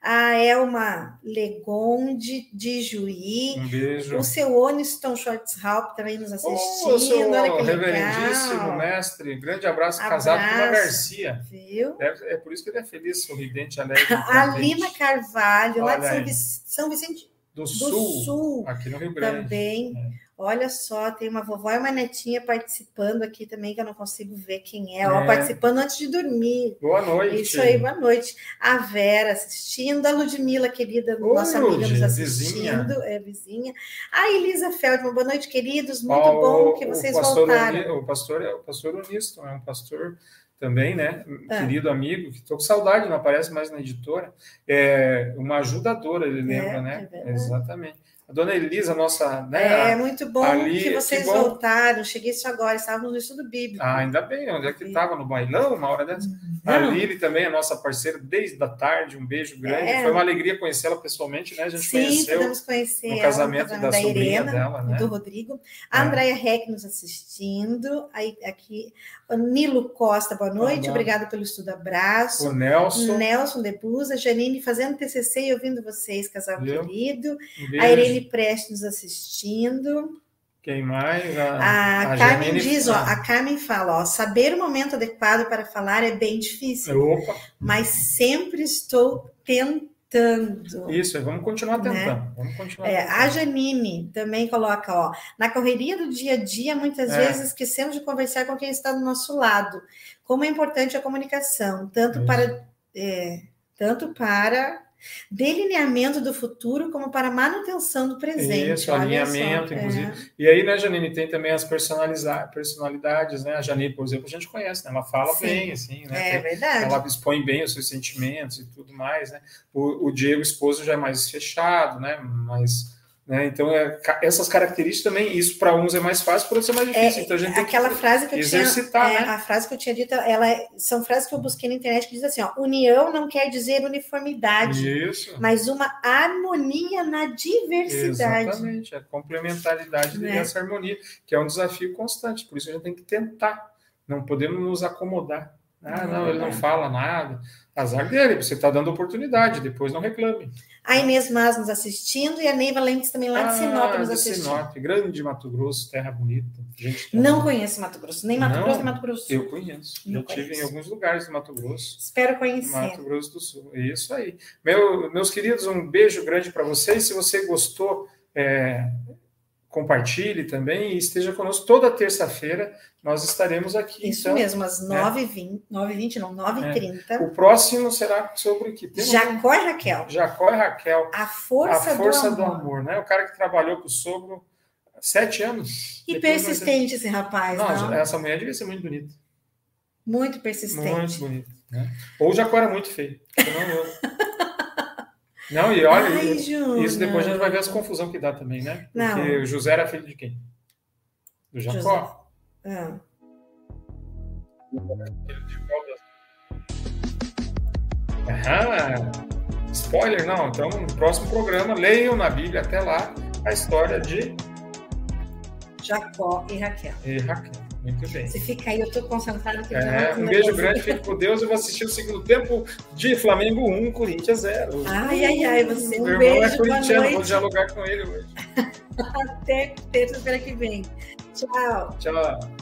A Elma Legonde, de Juí. Um beijo. O seu Oniston Schwartzhaupt também nos assistindo. Oh, seu Olha que reverendíssimo legal. mestre. Grande abraço, abraço, casado com a Garcia. Viu? É, é, por isso que ele é feliz, sorridente, alegre. a Lina Carvalho, Olha lá de São, São Vicente do, do Sul, Sul, aqui no Rio Grande. Também. É. Olha só, tem uma vovó e uma netinha participando aqui também, que eu não consigo ver quem é. é. Ó, participando antes de dormir. Boa noite. Isso aí, boa noite. A Vera assistindo, a Ludmila, querida, Oi, nossa amiga, nos assistindo. Vizinha. É, vizinha. A Elisa Feldman, boa noite, queridos. Muito bom que vocês voltaram. o pastor é o pastor Uniston, é um pastor também, né? Ah. Querido amigo, que estou com saudade, não aparece mais na editora. É uma ajudadora, ele lembra, é, né? É Exatamente. A dona Elisa, nossa. Né, é, muito bom ali, que vocês que bom. voltaram. Cheguei isso agora, estávamos no estudo bíblico. Ah, ainda bem, onde é que estava? No bailão, uma hora dessa? Não. A Lili também, a nossa parceira, desde a tarde, um beijo grande. É. Foi uma alegria conhecê-la pessoalmente, né? A gente Sim, conheceu podemos conhecer no casamento, ela, da, da Irena, dela, né? do Rodrigo. A é. Andréia Reck nos assistindo. Aí, aqui, o Nilo Costa, boa noite. Obrigada pelo estudo, abraço. O Nelson. Nelson Debusa, Janine fazendo TCC e ouvindo vocês, casal querido. Um a Irene Preste nos assistindo. Quem mais? A, a, a Carmen Janine... diz, ó, a Carmen fala, ó, saber o momento adequado para falar é bem difícil. Opa. Mas sempre estou tentando. Isso, vamos continuar né? tentando. Né? Vamos continuar é, A Janine também coloca, ó, na correria do dia a dia, muitas é. vezes esquecemos de conversar com quem está do nosso lado. Como é importante a comunicação, tanto Isso. para é, tanto para delineamento do futuro como para manutenção do presente. Isso, alinhamento, só, inclusive. É. E aí, né, Janine, tem também as personalidades, né? A Janine, por exemplo, a gente conhece, né? Ela fala Sim. bem, assim, né? É tem, verdade. Ela expõe bem os seus sentimentos e tudo mais, né? O, o Diego, esposo, já é mais fechado, né? Mais né? Então, é, essas características também, isso para uns é mais fácil, para outros é mais difícil. É, então, a gente aquela tem que frase que eu exercitar, tinha, é, né? A frase que eu tinha dito, ela, é, são frases que eu busquei na internet que diz assim: ó, união não quer dizer uniformidade, isso. mas uma harmonia na diversidade. Exatamente, a complementaridade né? dessa harmonia, que é um desafio constante. Por isso a gente tem que tentar, não podemos nos acomodar. Ah, não, ele não fala nada. Azar dele, você está dando oportunidade, depois não reclame. A Inês Mas nos assistindo e a Neiva Lentes também lá de ah, Sinop nos assistindo. Sinop, grande Mato Grosso, terra bonita. Gente, não conheço Mato Grosso, nem Mato não, Grosso nem Mato Grosso. Eu conheço. Não eu conheço. tive em alguns lugares do Mato Grosso. Espero conhecer. Mato Grosso do Sul. É isso aí. Meu, meus queridos, um beijo grande para vocês. Se você gostou, é, compartilhe também e esteja conosco toda terça-feira. Nós estaremos aqui. Isso então, mesmo, às 9h20, é. 9h20, não, 9h30. É. O próximo será sobre o que? Tem Jacó e Raquel. Jacó e Raquel. A força, a força do, do amor. amor. né? O cara que trabalhou com o sogro sete anos. E persistente esse rapaz, não, não? Essa mulher devia ser muito bonita. Muito persistente. Muito bonita. Né? Ou Jacó era muito feio. Não, e olha, Ai, isso depois a gente vai ver as confusão que dá também, né? Porque não. o José era filho de quem? Do Jacó. Ah. Ah, spoiler, não. Então, no próximo programa, leiam na Bíblia até lá a história de Jacó e Raquel. E Raquel. Muito bem. Você fica aí, eu estou concentrado aqui. É, um beijo grande, fique com Deus. Eu vou assistir o segundo tempo de Flamengo 1, Corinthians 0. Ai, ai, ai, você. Um Meu beijo, irmão é corintiano, vou dialogar com ele hoje. Até terça-feira que vem. Tchau. Tchau.